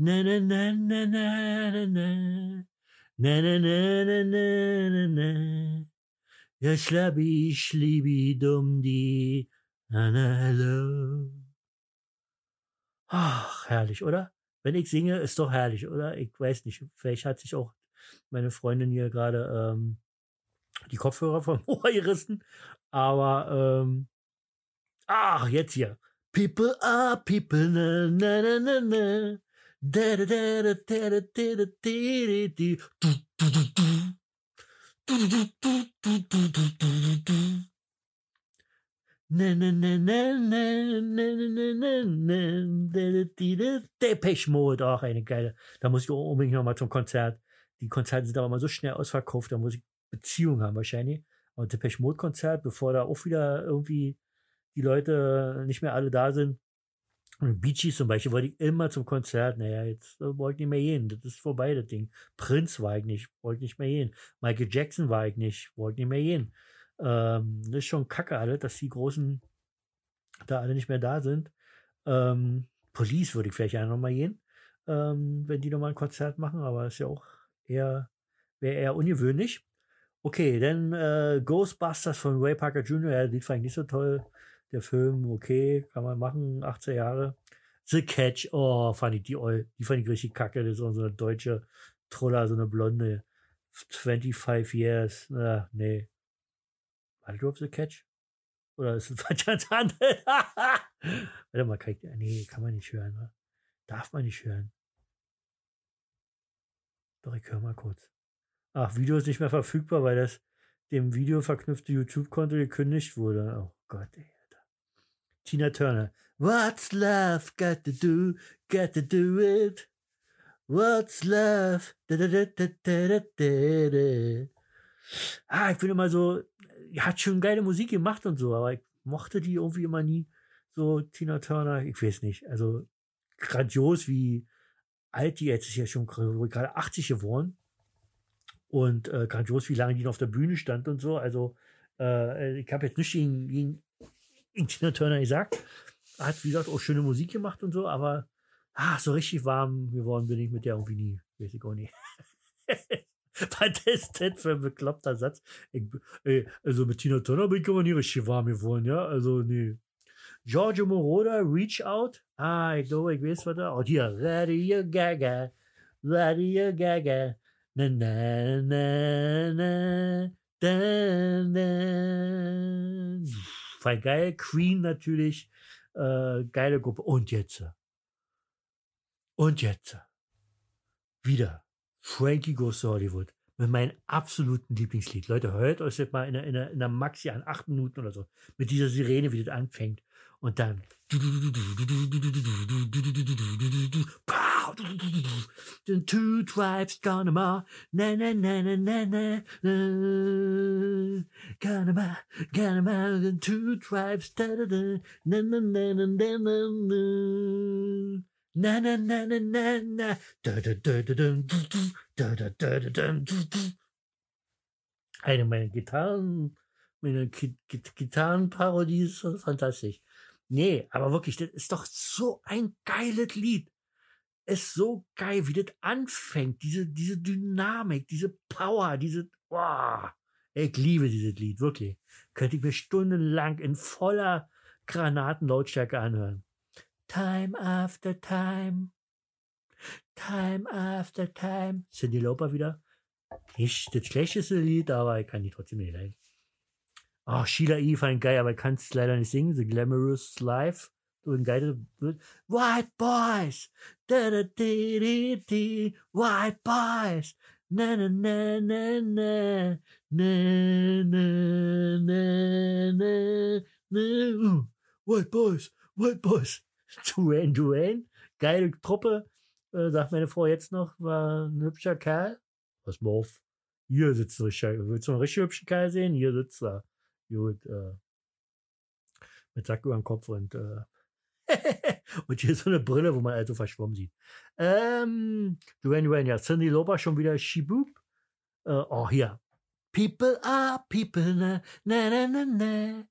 Na na na na na na na. Na na na na na na na. Ja schlabbi schliebi dumm die. Na na hello. Ach, herrlich, oder? Wenn ich singe, ist doch herrlich, oder? Ich weiß nicht. Vielleicht hat sich auch meine Freundin hier gerade ähm, die Kopfhörer vom Ohr gerissen. Aber ähm, ach, jetzt hier. People are people, na na na na na. Depeche Mode, auch eine geile. Da muss ich unbedingt nochmal zum Konzert. Die Konzerte sind aber mal so schnell ausverkauft, da muss ich Beziehungen haben wahrscheinlich. Aber Depeche Mode Konzert, bevor da auch wieder irgendwie die Leute nicht mehr alle da sind, und Beaches zum Beispiel wollte ich immer zum Konzert. Naja, jetzt äh, wollte ich nicht mehr gehen. Das ist vorbei, das Ding. Prince war ich nicht, wollte nicht mehr gehen. Michael Jackson war ich nicht, wollte nicht mehr gehen. Ähm, das ist schon kacke alle, dass die Großen da alle nicht mehr da sind. Ähm, Police würde ich vielleicht auch noch mal gehen, ähm, wenn die noch mal ein Konzert machen, aber ist ja auch eher, wäre eher ungewöhnlich. Okay, dann äh, Ghostbusters von Ray Parker Jr., ja, die fand ich nicht so toll. Der Film, okay, kann man machen, 18 Jahre. The Catch, oh, fand ich die, die fand ich richtig kacke. Das ist so eine deutsche Troller, so eine blonde. 25 Years, na, nee. War das The Catch? Oder ist es was ganz anderes? Warte mal, kann ich, nee, kann man nicht hören. Ne? Darf man nicht hören. Doch, ich höre mal kurz. Ach, Video ist nicht mehr verfügbar, weil das dem Video verknüpfte YouTube-Konto gekündigt wurde. Oh Gott, ey. Tina Turner. What's love got to do? Got to do it. What's love? Da, da, da, ah, ich bin immer so, er hat schon geile Musik gemacht und so, aber ich mochte die irgendwie immer nie. So Tina Turner, ich weiß nicht. Also grandios, wie alt die jetzt ist ja schon gerade 80 geworden. Und äh, grandios, wie lange die noch auf der Bühne stand und so. Also äh, ich habe jetzt nicht gegen, gegen Tina Turner gesagt. Hat, wie gesagt, auch schöne Musik gemacht und so, aber ah, so richtig warm geworden bin ich mit der irgendwie nie. Weiß ich auch nicht. Was ist das für ein bekloppter Satz? Ich, ey, also mit Tina Turner bin ich aber nie richtig warm geworden, ja? Also, nee. Giorgio Moroder, Reach Out. Ah, ich glaube, ich weiß, was da. Oh, hier. Radio Gaga. Radio Gaga. Na, na, na, na. Da, da. Voll geil. Queen natürlich. Äh, geile Gruppe. Und jetzt. Und jetzt. Wieder. Frankie Goes to Hollywood. Mit meinem absoluten Lieblingslied. Leute, hört euch das mal in einer, in einer, in einer Maxi an, acht Minuten oder so. Mit dieser Sirene, wie das anfängt. Und dann. The two tribes gonna ma, na na na na na na, gonna ma, gonna ma, two tribes, da da da, na na na na na na na. Na na na na na na da da da da da da da da da da Eine meiner Gitarren, meine Gitarrenparodie ist fantastisch. Nee, aber wirklich, das ist doch so ein geiles Lied. Ist so geil, wie das anfängt. Diese, diese Dynamik, diese Power, diese, wow. Ich liebe dieses Lied, wirklich. Könnte ich mir stundenlang in voller Granatenlautstärke anhören. Time after time. Time after time. Cindy Lauper wieder. Nicht das schlechteste Lied, aber ich kann die trotzdem nicht leiden. Oh, Sheila E. fand geil, aber ich kann es leider nicht singen. The Glamorous Life. Ein geiles White Boys. Da, da, di, di, di. White Boys. Na, na, na, na, na. Na, na, na, na, na. White Boys. White Boys. Duane Duane. Geile Truppe. Äh, sagt meine Frau jetzt noch, war ein hübscher Kerl. Was Morph. Hier sitzt ein richtiger, willst du einen richtig hübschen Kerl sehen? Hier sitzt er. Gut, äh, mit Sack über dem Kopf und, äh, und hier so eine Brille, wo man also verschwommen sieht. Ähm, Duane Duane, ja, Cindy Lauper schon wieder Shibub. Äh, oh, hier. People are people, na, na, na, na, na.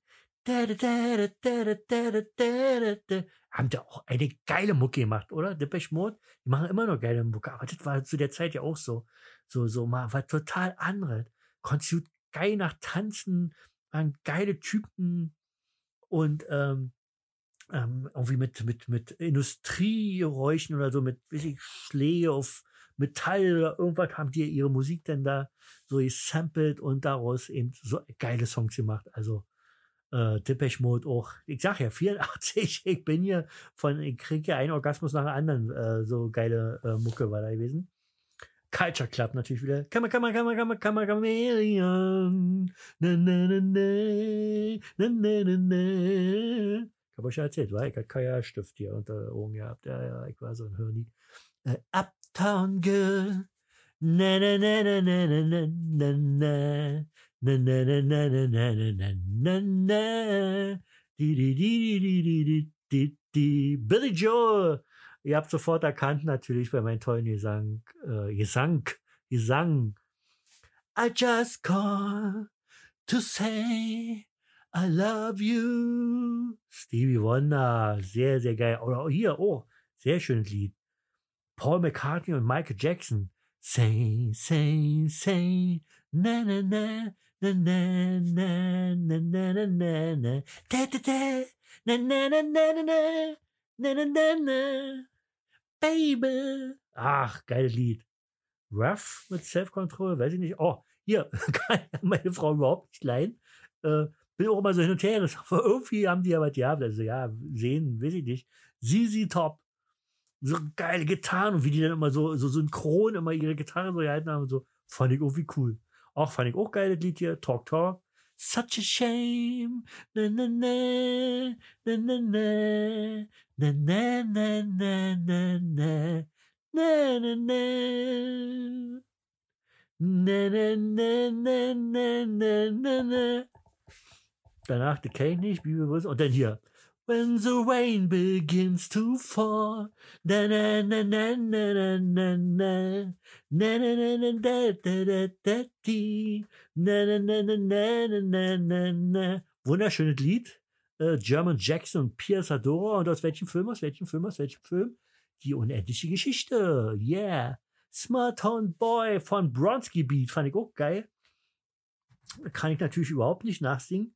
Da, da, da, da, da, da, da, da, da. Haben da auch eine geile Mucke gemacht, oder? Depeche Mode, die machen immer noch geile Mucke, aber das war zu der Zeit ja auch so, so, so mal was total anderes. Konntest du geil nach tanzen, waren geile Typen und ähm, ähm, irgendwie mit, mit, mit Industriegeräuschen oder so, mit weiß ich, Schläge auf Metall oder irgendwas haben die ihre Musik dann da so gesampelt und daraus eben so geile Songs gemacht. Also äh, Depeche Mode auch. Ich sag ja, 84, ich bin hier von, ich kriege ja einen Orgasmus nach dem anderen, äh, so geile äh, Mucke war da gewesen. Culture Club natürlich wieder. Kammer, Kammer, Kammer, Kammer, Kammer, Chameleon. Na, na, na, na, na, na, na. Ich habe euch ja erzählt, war ich hatte keinen Stift hier unter den Ohren gehabt. Ja, ja, ich war so ein Hörni. Uh, Uptown Girl. Na, na, na, na, na, na, na, na, na, na, na, na, na, na, na, na, na. Die, die, die, die, die, die, die, die, Billy Joel. Ihr habt sofort erkannt natürlich bei meinem tollen Gesang, äh, Gesang, Gesang. I just call to say I love you. Stevie Wonder, sehr, sehr geil. Oder hier, oh, sehr schönes Lied. Paul McCartney und Michael Jackson. Say, say, say, na, na, na, na, na, na, Baby. Ach, geiles Lied. Rough mit Self-Control, weiß ich nicht. Oh, hier, kann meine Frau überhaupt nicht leihen. Äh, bin auch immer so hin und her. Aber irgendwie haben die ja was, ja, also ja, sehen, weiß ich nicht. Sisi Top. So geile Gitarren und wie die dann immer so, so synchron immer ihre Gitarren so gehalten haben. So, fand ich irgendwie cool. Auch fand ich auch geiles Lied hier. Talk Talk. Such a shame. Na, na, na, na, na, na, na, na, na, na, na, na, na, na, na. Na, na, na, na, na, na, na, na. Danach, den kenn ich nicht, Bibelbus. Und dann hier. When the rain begins to fall. Na, na, na, na, na, na, na, na. Na, na, na, na, da, da, da, da. Na, na, na, na, na, na, na, na, na. Wunderschönes Lied. Äh, German Jackson und Pierre Sadora. Und aus welchem Film? Aus welchem Film? Aus welchem Film? Die unendliche Geschichte. Yeah. Smart Town Boy von Bronski Beat. Fand ich auch geil. Kann ich natürlich überhaupt nicht nachsingen.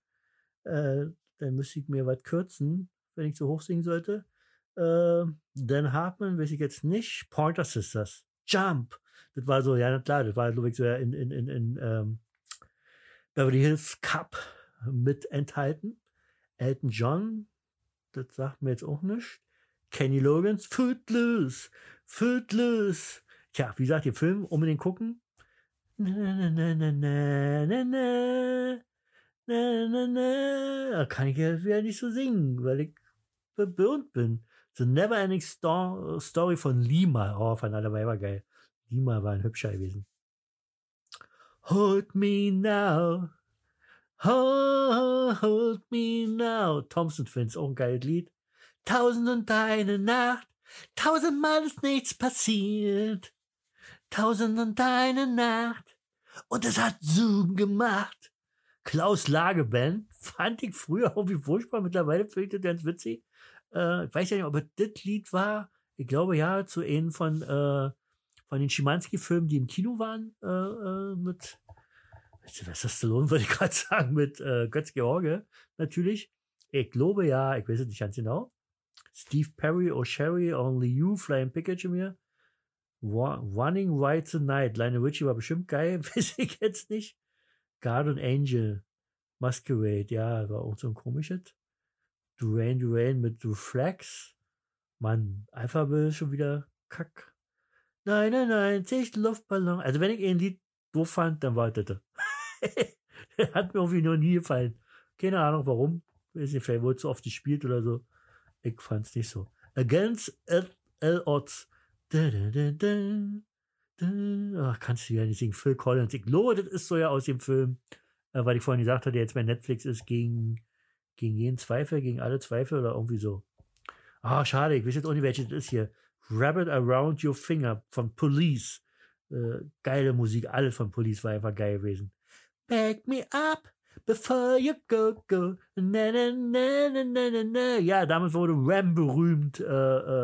Äh, dann müsste ich mir was kürzen, wenn ich so hoch singen sollte. Äh, Dan Hartman weiß ich jetzt nicht. Pointer Sisters. Jump. Das war so, ja, klar, das war, glaube ich, so in, in, in, in ähm, Beverly Hills Cup mit enthalten. Elton John, das sagt mir jetzt auch nicht. Kenny Logans, Footloose, Footloose. Tja, wie gesagt, den Film unbedingt gucken. Na, na, na, na, na, na, na. Na, na, na. Da kann ich ja wieder nicht so singen, weil ich bebirnt bin. The Never Ending Sto Story von Lima. Oh, von aller war geil. Lima war ein hübscher gewesen. Hold me now. Hold, me now. Thompson Twins, auch ein geiles Lied. Tausend und eine Nacht. Tausendmal ist nichts passiert. Tausend und eine Nacht. Und es hat Zoom gemacht. Klaus Lage Band fand ich früher irgendwie furchtbar. Mittlerweile finde ich das ganz witzig. Äh, ich weiß ja nicht, ob es das Lied war. Ich glaube ja, zu einem von, äh, von den Schimanski-Filmen, die im Kino waren, äh, äh, mit Sylvester Stallone, würde ich gerade sagen, mit äh, Götz George natürlich. Ich glaube ja, ich weiß es nicht ganz genau. Steve Perry, O'Sherry, Only You, Flying Picture mir. Running Right Tonight. Lionel Richie war bestimmt geil, weiß ich jetzt nicht. Garden Angel. Masquerade, ja, war auch so ein komisches. Duran Duran mit Reflex. Mann, Alphabet schon wieder kack. 99 Luftballon. Also wenn ich ein Lied doof fand, dann war das. Hat mir irgendwie noch nie gefallen. Keine Ahnung warum. Weiß nicht, vielleicht wurde zu oft gespielt oder so. Ich fand's nicht so. Against L Odds. Da, da, da. Ach, kannst du ja nicht singen. Phil Collins. Ich glaube, das ist so ja aus dem Film, äh, weil ich vorhin gesagt hatte, der jetzt bei Netflix ist, gegen, gegen jeden Zweifel, gegen alle Zweifel oder irgendwie so. Ah, schade, ich weiß jetzt auch nicht, welches das ist hier. Rabbit Around Your Finger von Police. Äh, geile Musik, alles von Police war einfach geil gewesen. Back me up before you go, go. Na, na, na, na, na, na. Ja, damit wurde Ram berühmt, äh,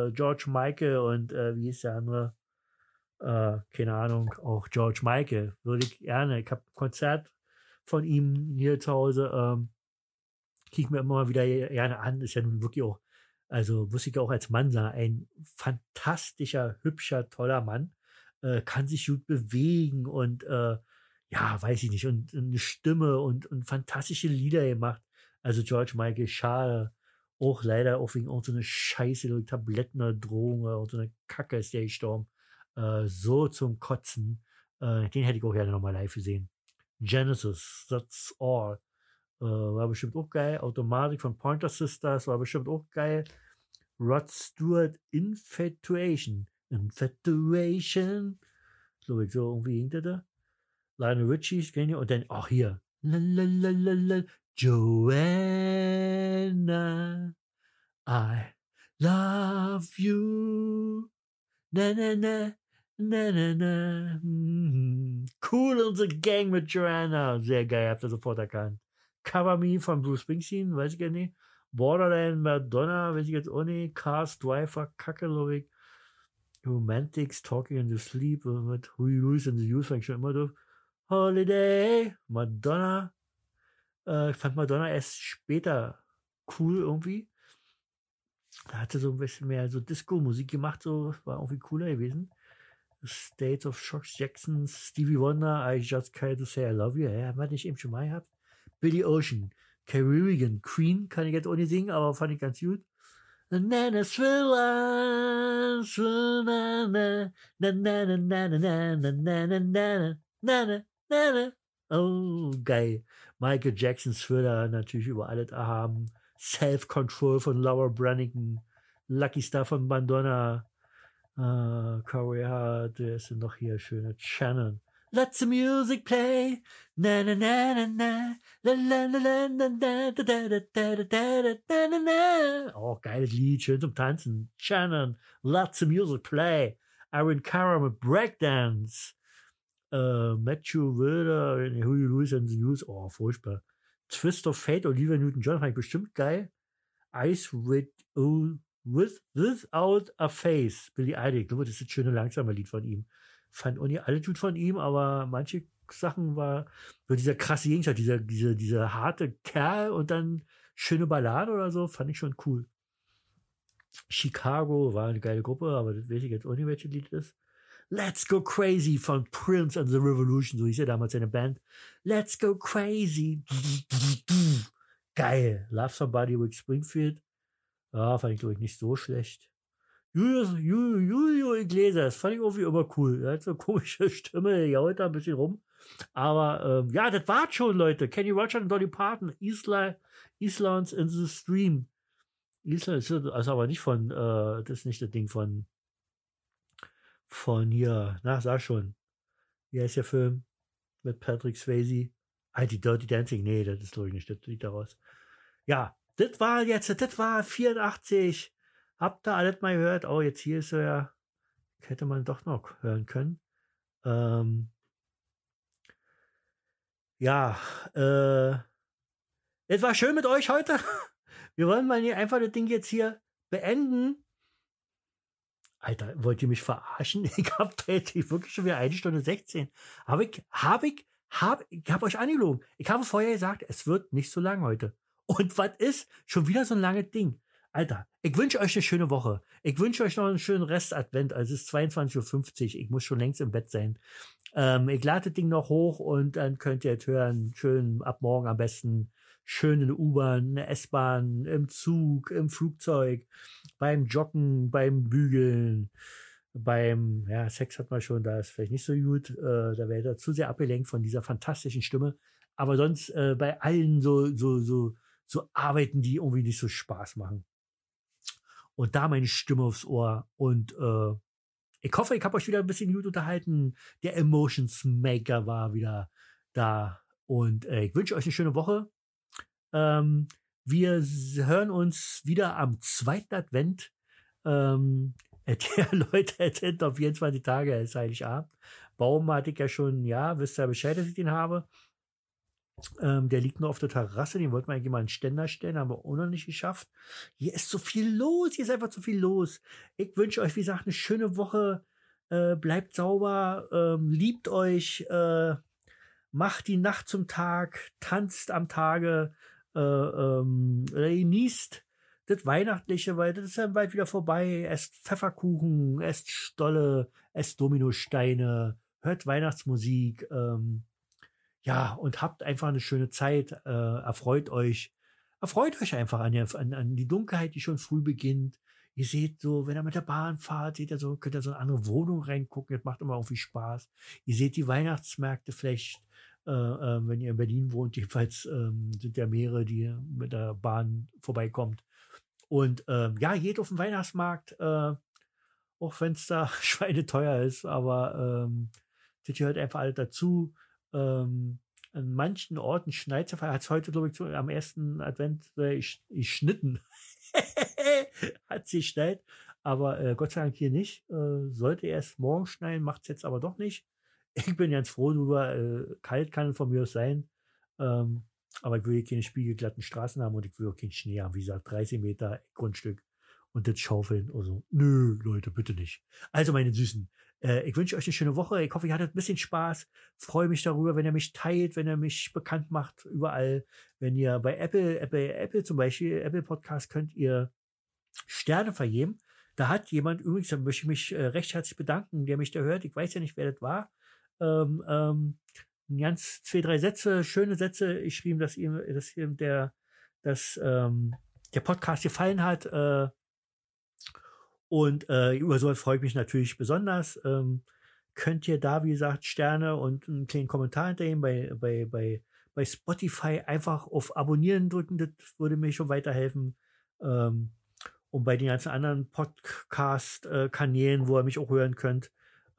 äh, George Michael und äh, wie ist der andere? Äh, keine Ahnung, auch George Michael. Würde ich gerne. Ich habe ein Konzert von ihm hier zu Hause. Ähm, kick mir immer mal wieder gerne an. Ist ja nun wirklich auch, also muss ich auch als Mann sagen, ein fantastischer, hübscher, toller Mann. Äh, kann sich gut bewegen und äh, ja, weiß ich nicht, und, und eine Stimme und, und fantastische Lieder gemacht. Also George Michael, schade. Auch leider auch wegen auch so Scheiße Tabletten oder Drohungen oder so eine Kacke ist der gestorben. Äh, so zum Kotzen. Äh, den hätte ich auch gerne nochmal live gesehen. Genesis, That's All. Äh, war bestimmt auch geil. Automatik von Pointer Sisters war bestimmt auch geil. Rod Stewart, Infatuation. Infatuation. So, so irgendwie hinter da. Lionel Richie, ich, und dann, ach hier, Lalalala, Joanna, I love you, na na na, na na na, mm. cool unsere Gang mit Joanna, sehr geil, habt ihr sofort erkannt. Cover Me von Bruce Springsteen, weiß ich gar nicht. Borderline Madonna, weiß ich jetzt auch nicht. Cars Driver, Kacke, ich. Romantics, Talking in the Sleep, mit Who You Lose in the Use, fand ich schon immer doof. Holiday, Madonna. Äh, ich fand Madonna erst später cool irgendwie. Da hatte so ein bisschen mehr so Disco-Musik gemacht, so war irgendwie cooler gewesen. State of Shocks, Jackson, Stevie Wonder, I Just Can't Say I Love You, ja, haben wir nicht eben schon mal gehabt. Billy Ocean, Caribbean, Queen, kann ich jetzt ohne singen, aber fand ich ganz gut. Nana Thriller, Nana, Nana, Nana, Nana, Nana, Nana, Nana, Nana. Oh, geil. Michael Jackson, Thriller natürlich über alles erhaben. Self-Control von Laura Brannigan. Lucky Star von Madonna. Uh, Corey Hart, der ist denn noch hier? Schöne Shannon. Let the music play. Na na na na na. La la la la na na da da da da da da da na na. Oh, geiles Lied, schön zum Tanzen. Shannon, let the music play. Aaron Carr mit Breakdance. Uh, Matthew Wilder, Huey Lewis and the News. Oh, furchtbar. Twist of Fate, Olivia Newton-John fand ich bestimmt geil. Ice with O with, Without a Face, Billy Idol. Das ist das schöne langsame Lied von ihm. Fand auch nicht alle gut von ihm, aber manche Sachen war so dieser krasse Gegenstand, dieser, dieser, dieser harte Kerl und dann schöne Ballade oder so, fand ich schon cool. Chicago war eine geile Gruppe, aber das weiß ich jetzt auch nicht, welches Lied ist. Let's Go Crazy von Prince and the Revolution, so hieß ja damals seine Band. Let's Go Crazy. Geil. Love Somebody with Springfield. Ja, fand ich, glaube ich, nicht so schlecht. Julio, Julio, Iglesias, fand ich irgendwie immer cool. Er hat so eine komische Stimme, jault da ein bisschen rum. Aber ähm, ja, das war's schon, Leute. Kenny Roger und Dolly Parton, Isla, Islands in the Stream. Island ist also aber nicht von, äh, das ist nicht das Ding von von hier, na, sag schon. Wie heißt der Film? Mit Patrick Swayze. Ah, die Dirty Dancing. Nee, das ist, glaube ich, nicht. Das liegt daraus. Ja, das war jetzt, das war 84. Habt ihr alles mal gehört? Oh, jetzt hier ist er ja. Hätte man doch noch hören können. Ähm, ja, äh, es war schön mit euch heute. Wir wollen mal hier einfach das Ding jetzt hier beenden. Alter, wollt ihr mich verarschen? Ich hab da jetzt wirklich schon wieder eine Stunde 16. Habe ich, habe ich, habe, ich habe euch angelogen. Ich habe vorher gesagt, es wird nicht so lang heute. Und was ist? Schon wieder so ein langes Ding. Alter, ich wünsche euch eine schöne Woche. Ich wünsche euch noch einen schönen Rest-Advent. Also es ist 22.50 Uhr. Ich muss schon längst im Bett sein. Ähm, ich lade das Ding noch hoch und dann könnt ihr jetzt hören, schön ab morgen am besten schön in U-Bahn, S-Bahn, im Zug, im Flugzeug, beim Joggen, beim Bügeln, beim, ja, Sex hat man schon, da ist vielleicht nicht so gut, äh, da wäre er zu sehr abgelenkt von dieser fantastischen Stimme. Aber sonst äh, bei allen so, so, so, so Arbeiten, die irgendwie nicht so Spaß machen. Und da meine Stimme aufs Ohr und äh, ich hoffe, ich habe euch wieder ein bisschen gut unterhalten. Der Emotions Maker war wieder da. Und äh, ich wünsche euch eine schöne Woche. Ähm, wir hören uns wieder am zweiten Advent. Ähm, der Leute erzählt auf 24 Tage, ist Heiligabend. Baum hatte ich ja schon, ja, wisst ihr Bescheid, dass ich den habe. Ähm, der liegt nur auf der Terrasse, den wollten wir eigentlich mal einen Ständer stellen, haben wir auch noch nicht geschafft. Hier ist so viel los, hier ist einfach zu viel los. Ich wünsche euch, wie gesagt, eine schöne Woche. Äh, bleibt sauber, ähm, liebt euch, äh, macht die Nacht zum Tag, tanzt am Tage, äh, ähm, genießt das Weihnachtliche, weil das ist ja bald wieder vorbei. Esst Pfefferkuchen, esst Stolle, esst Dominosteine, hört Weihnachtsmusik, ähm, ja, und habt einfach eine schöne Zeit, äh, erfreut euch, erfreut euch einfach an, an, an die Dunkelheit, die schon früh beginnt. Ihr seht so, wenn ihr mit der Bahn fahrt, seht ihr so, könnt ihr so eine andere Wohnung reingucken, das macht immer irgendwie Spaß. Ihr seht die Weihnachtsmärkte vielleicht äh, äh, wenn ihr in Berlin wohnt, jedenfalls ähm, sind ja mehrere, die mit der Bahn vorbeikommt. Und ähm, ja, geht auf den Weihnachtsmarkt, äh, auch wenn es da schweineteuer ist, aber ähm, das gehört einfach alles dazu. Ähm, an manchen Orten schneit es, hat es heute, glaube ich, am ersten Advent äh, ich, ich schnitten. hat sie schneit, aber äh, Gott sei Dank hier nicht. Äh, sollte erst morgen schneien, macht es jetzt aber doch nicht ich bin ganz froh drüber. Äh, kalt kann von mir aus sein. Ähm, aber ich will hier keine spiegelglatten Straßen haben und ich will auch keinen Schnee haben. Wie gesagt, 30 Meter Grundstück und das Schaufeln. Also, nö, Leute, bitte nicht. Also, meine Süßen, äh, ich wünsche euch eine schöne Woche. Ich hoffe, ihr hattet ein bisschen Spaß. Freue mich darüber, wenn ihr mich teilt, wenn ihr mich bekannt macht, überall. Wenn ihr bei Apple, Apple, Apple zum Beispiel, Apple Podcast könnt ihr Sterne vergeben. Da hat jemand, übrigens, da möchte ich mich äh, recht herzlich bedanken, der mich da hört. Ich weiß ja nicht, wer das war ähm, ähm, ganz zwei, drei Sätze, schöne Sätze geschrieben, dass ihm, dass ihm der, dass, ähm, der Podcast gefallen hat. Äh, und äh, über so freue ich mich natürlich besonders. Ähm, könnt ihr da, wie gesagt, Sterne und einen kleinen Kommentar hinterher bei, bei, bei, bei Spotify einfach auf Abonnieren drücken. Das würde mir schon weiterhelfen. Ähm, und bei den ganzen anderen Podcast-Kanälen, wo ihr mich auch hören könnt,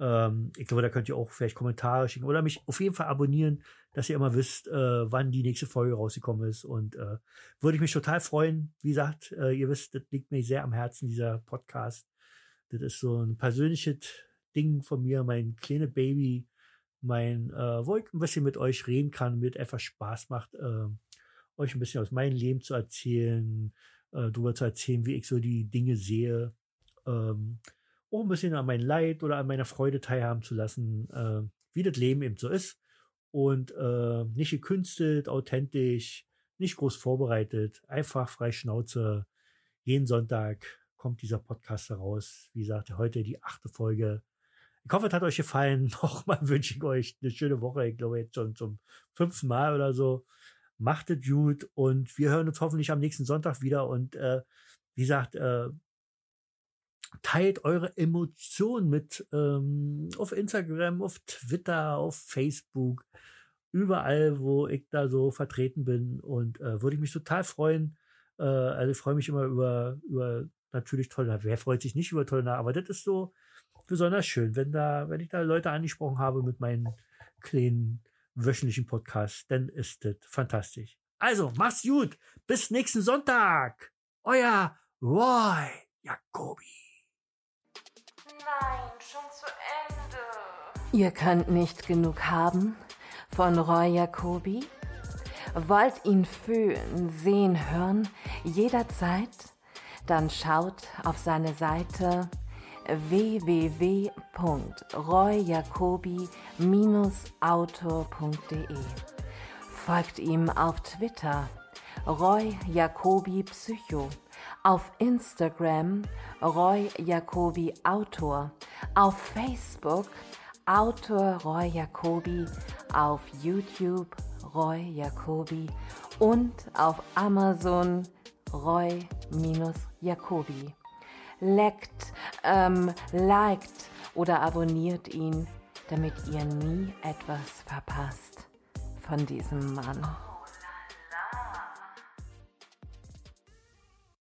Ähm, ich glaube, da könnt ihr auch vielleicht Kommentare schicken oder mich auf jeden Fall abonnieren, dass ihr immer wisst, äh, wann die nächste Folge rausgekommen ist. Und äh, würde ich mich total freuen. Wie gesagt, äh, ihr wisst, das liegt mir sehr am Herzen, dieser Podcast. Das ist so ein persönliches Ding von mir, mein kleines Baby, mein, äh, wo ich ein bisschen mit euch reden kann, mit etwas Spaß macht, äh, euch ein bisschen aus meinem Leben zu erzählen, äh, darüber zu erzählen, wie ich so die Dinge sehe. Ähm, auch ein bisschen an mein Leid oder an meiner Freude teilhaben zu lassen, äh, wie das Leben eben so ist. Und äh, nicht gekünstelt, authentisch, nicht groß vorbereitet, einfach frei Schnauze. Jeden Sonntag kommt dieser Podcast heraus. Wie gesagt, heute die achte Folge. Ich hoffe, es hat euch gefallen. Nochmal wünsche ich euch eine schöne Woche. Ich glaube jetzt schon zum fünften Mal oder so. Macht es gut und wir hören uns hoffentlich am nächsten Sonntag wieder. Und äh, wie gesagt, äh, teilt eure Emotionen mit ähm, auf Instagram, auf Twitter, auf Facebook, überall, wo ich da so vertreten bin. Und äh, würde ich mich total freuen. Äh, also ich freue mich immer über, über natürlich tolle, wer freut sich nicht über tolle aber das ist so besonders schön, wenn da, wenn ich da Leute angesprochen habe mit meinen kleinen wöchentlichen Podcast, dann ist das fantastisch. Also, mach's gut. Bis nächsten Sonntag. Euer Roy Jacobi. Nein, schon zu Ende. Ihr könnt nicht genug haben von Roy Jacobi? Wollt ihn fühlen, sehen, hören, jederzeit? Dann schaut auf seine Seite www.royjacobi-autor.de. Folgt ihm auf Twitter Roy Jacobi Psycho auf Instagram Roy Jacobi Autor, auf Facebook Autor Roy Jacobi, auf YouTube Roy Jacobi und auf Amazon Roy-Jacobi. Leckt, ähm, liked oder abonniert ihn, damit ihr nie etwas verpasst von diesem Mann.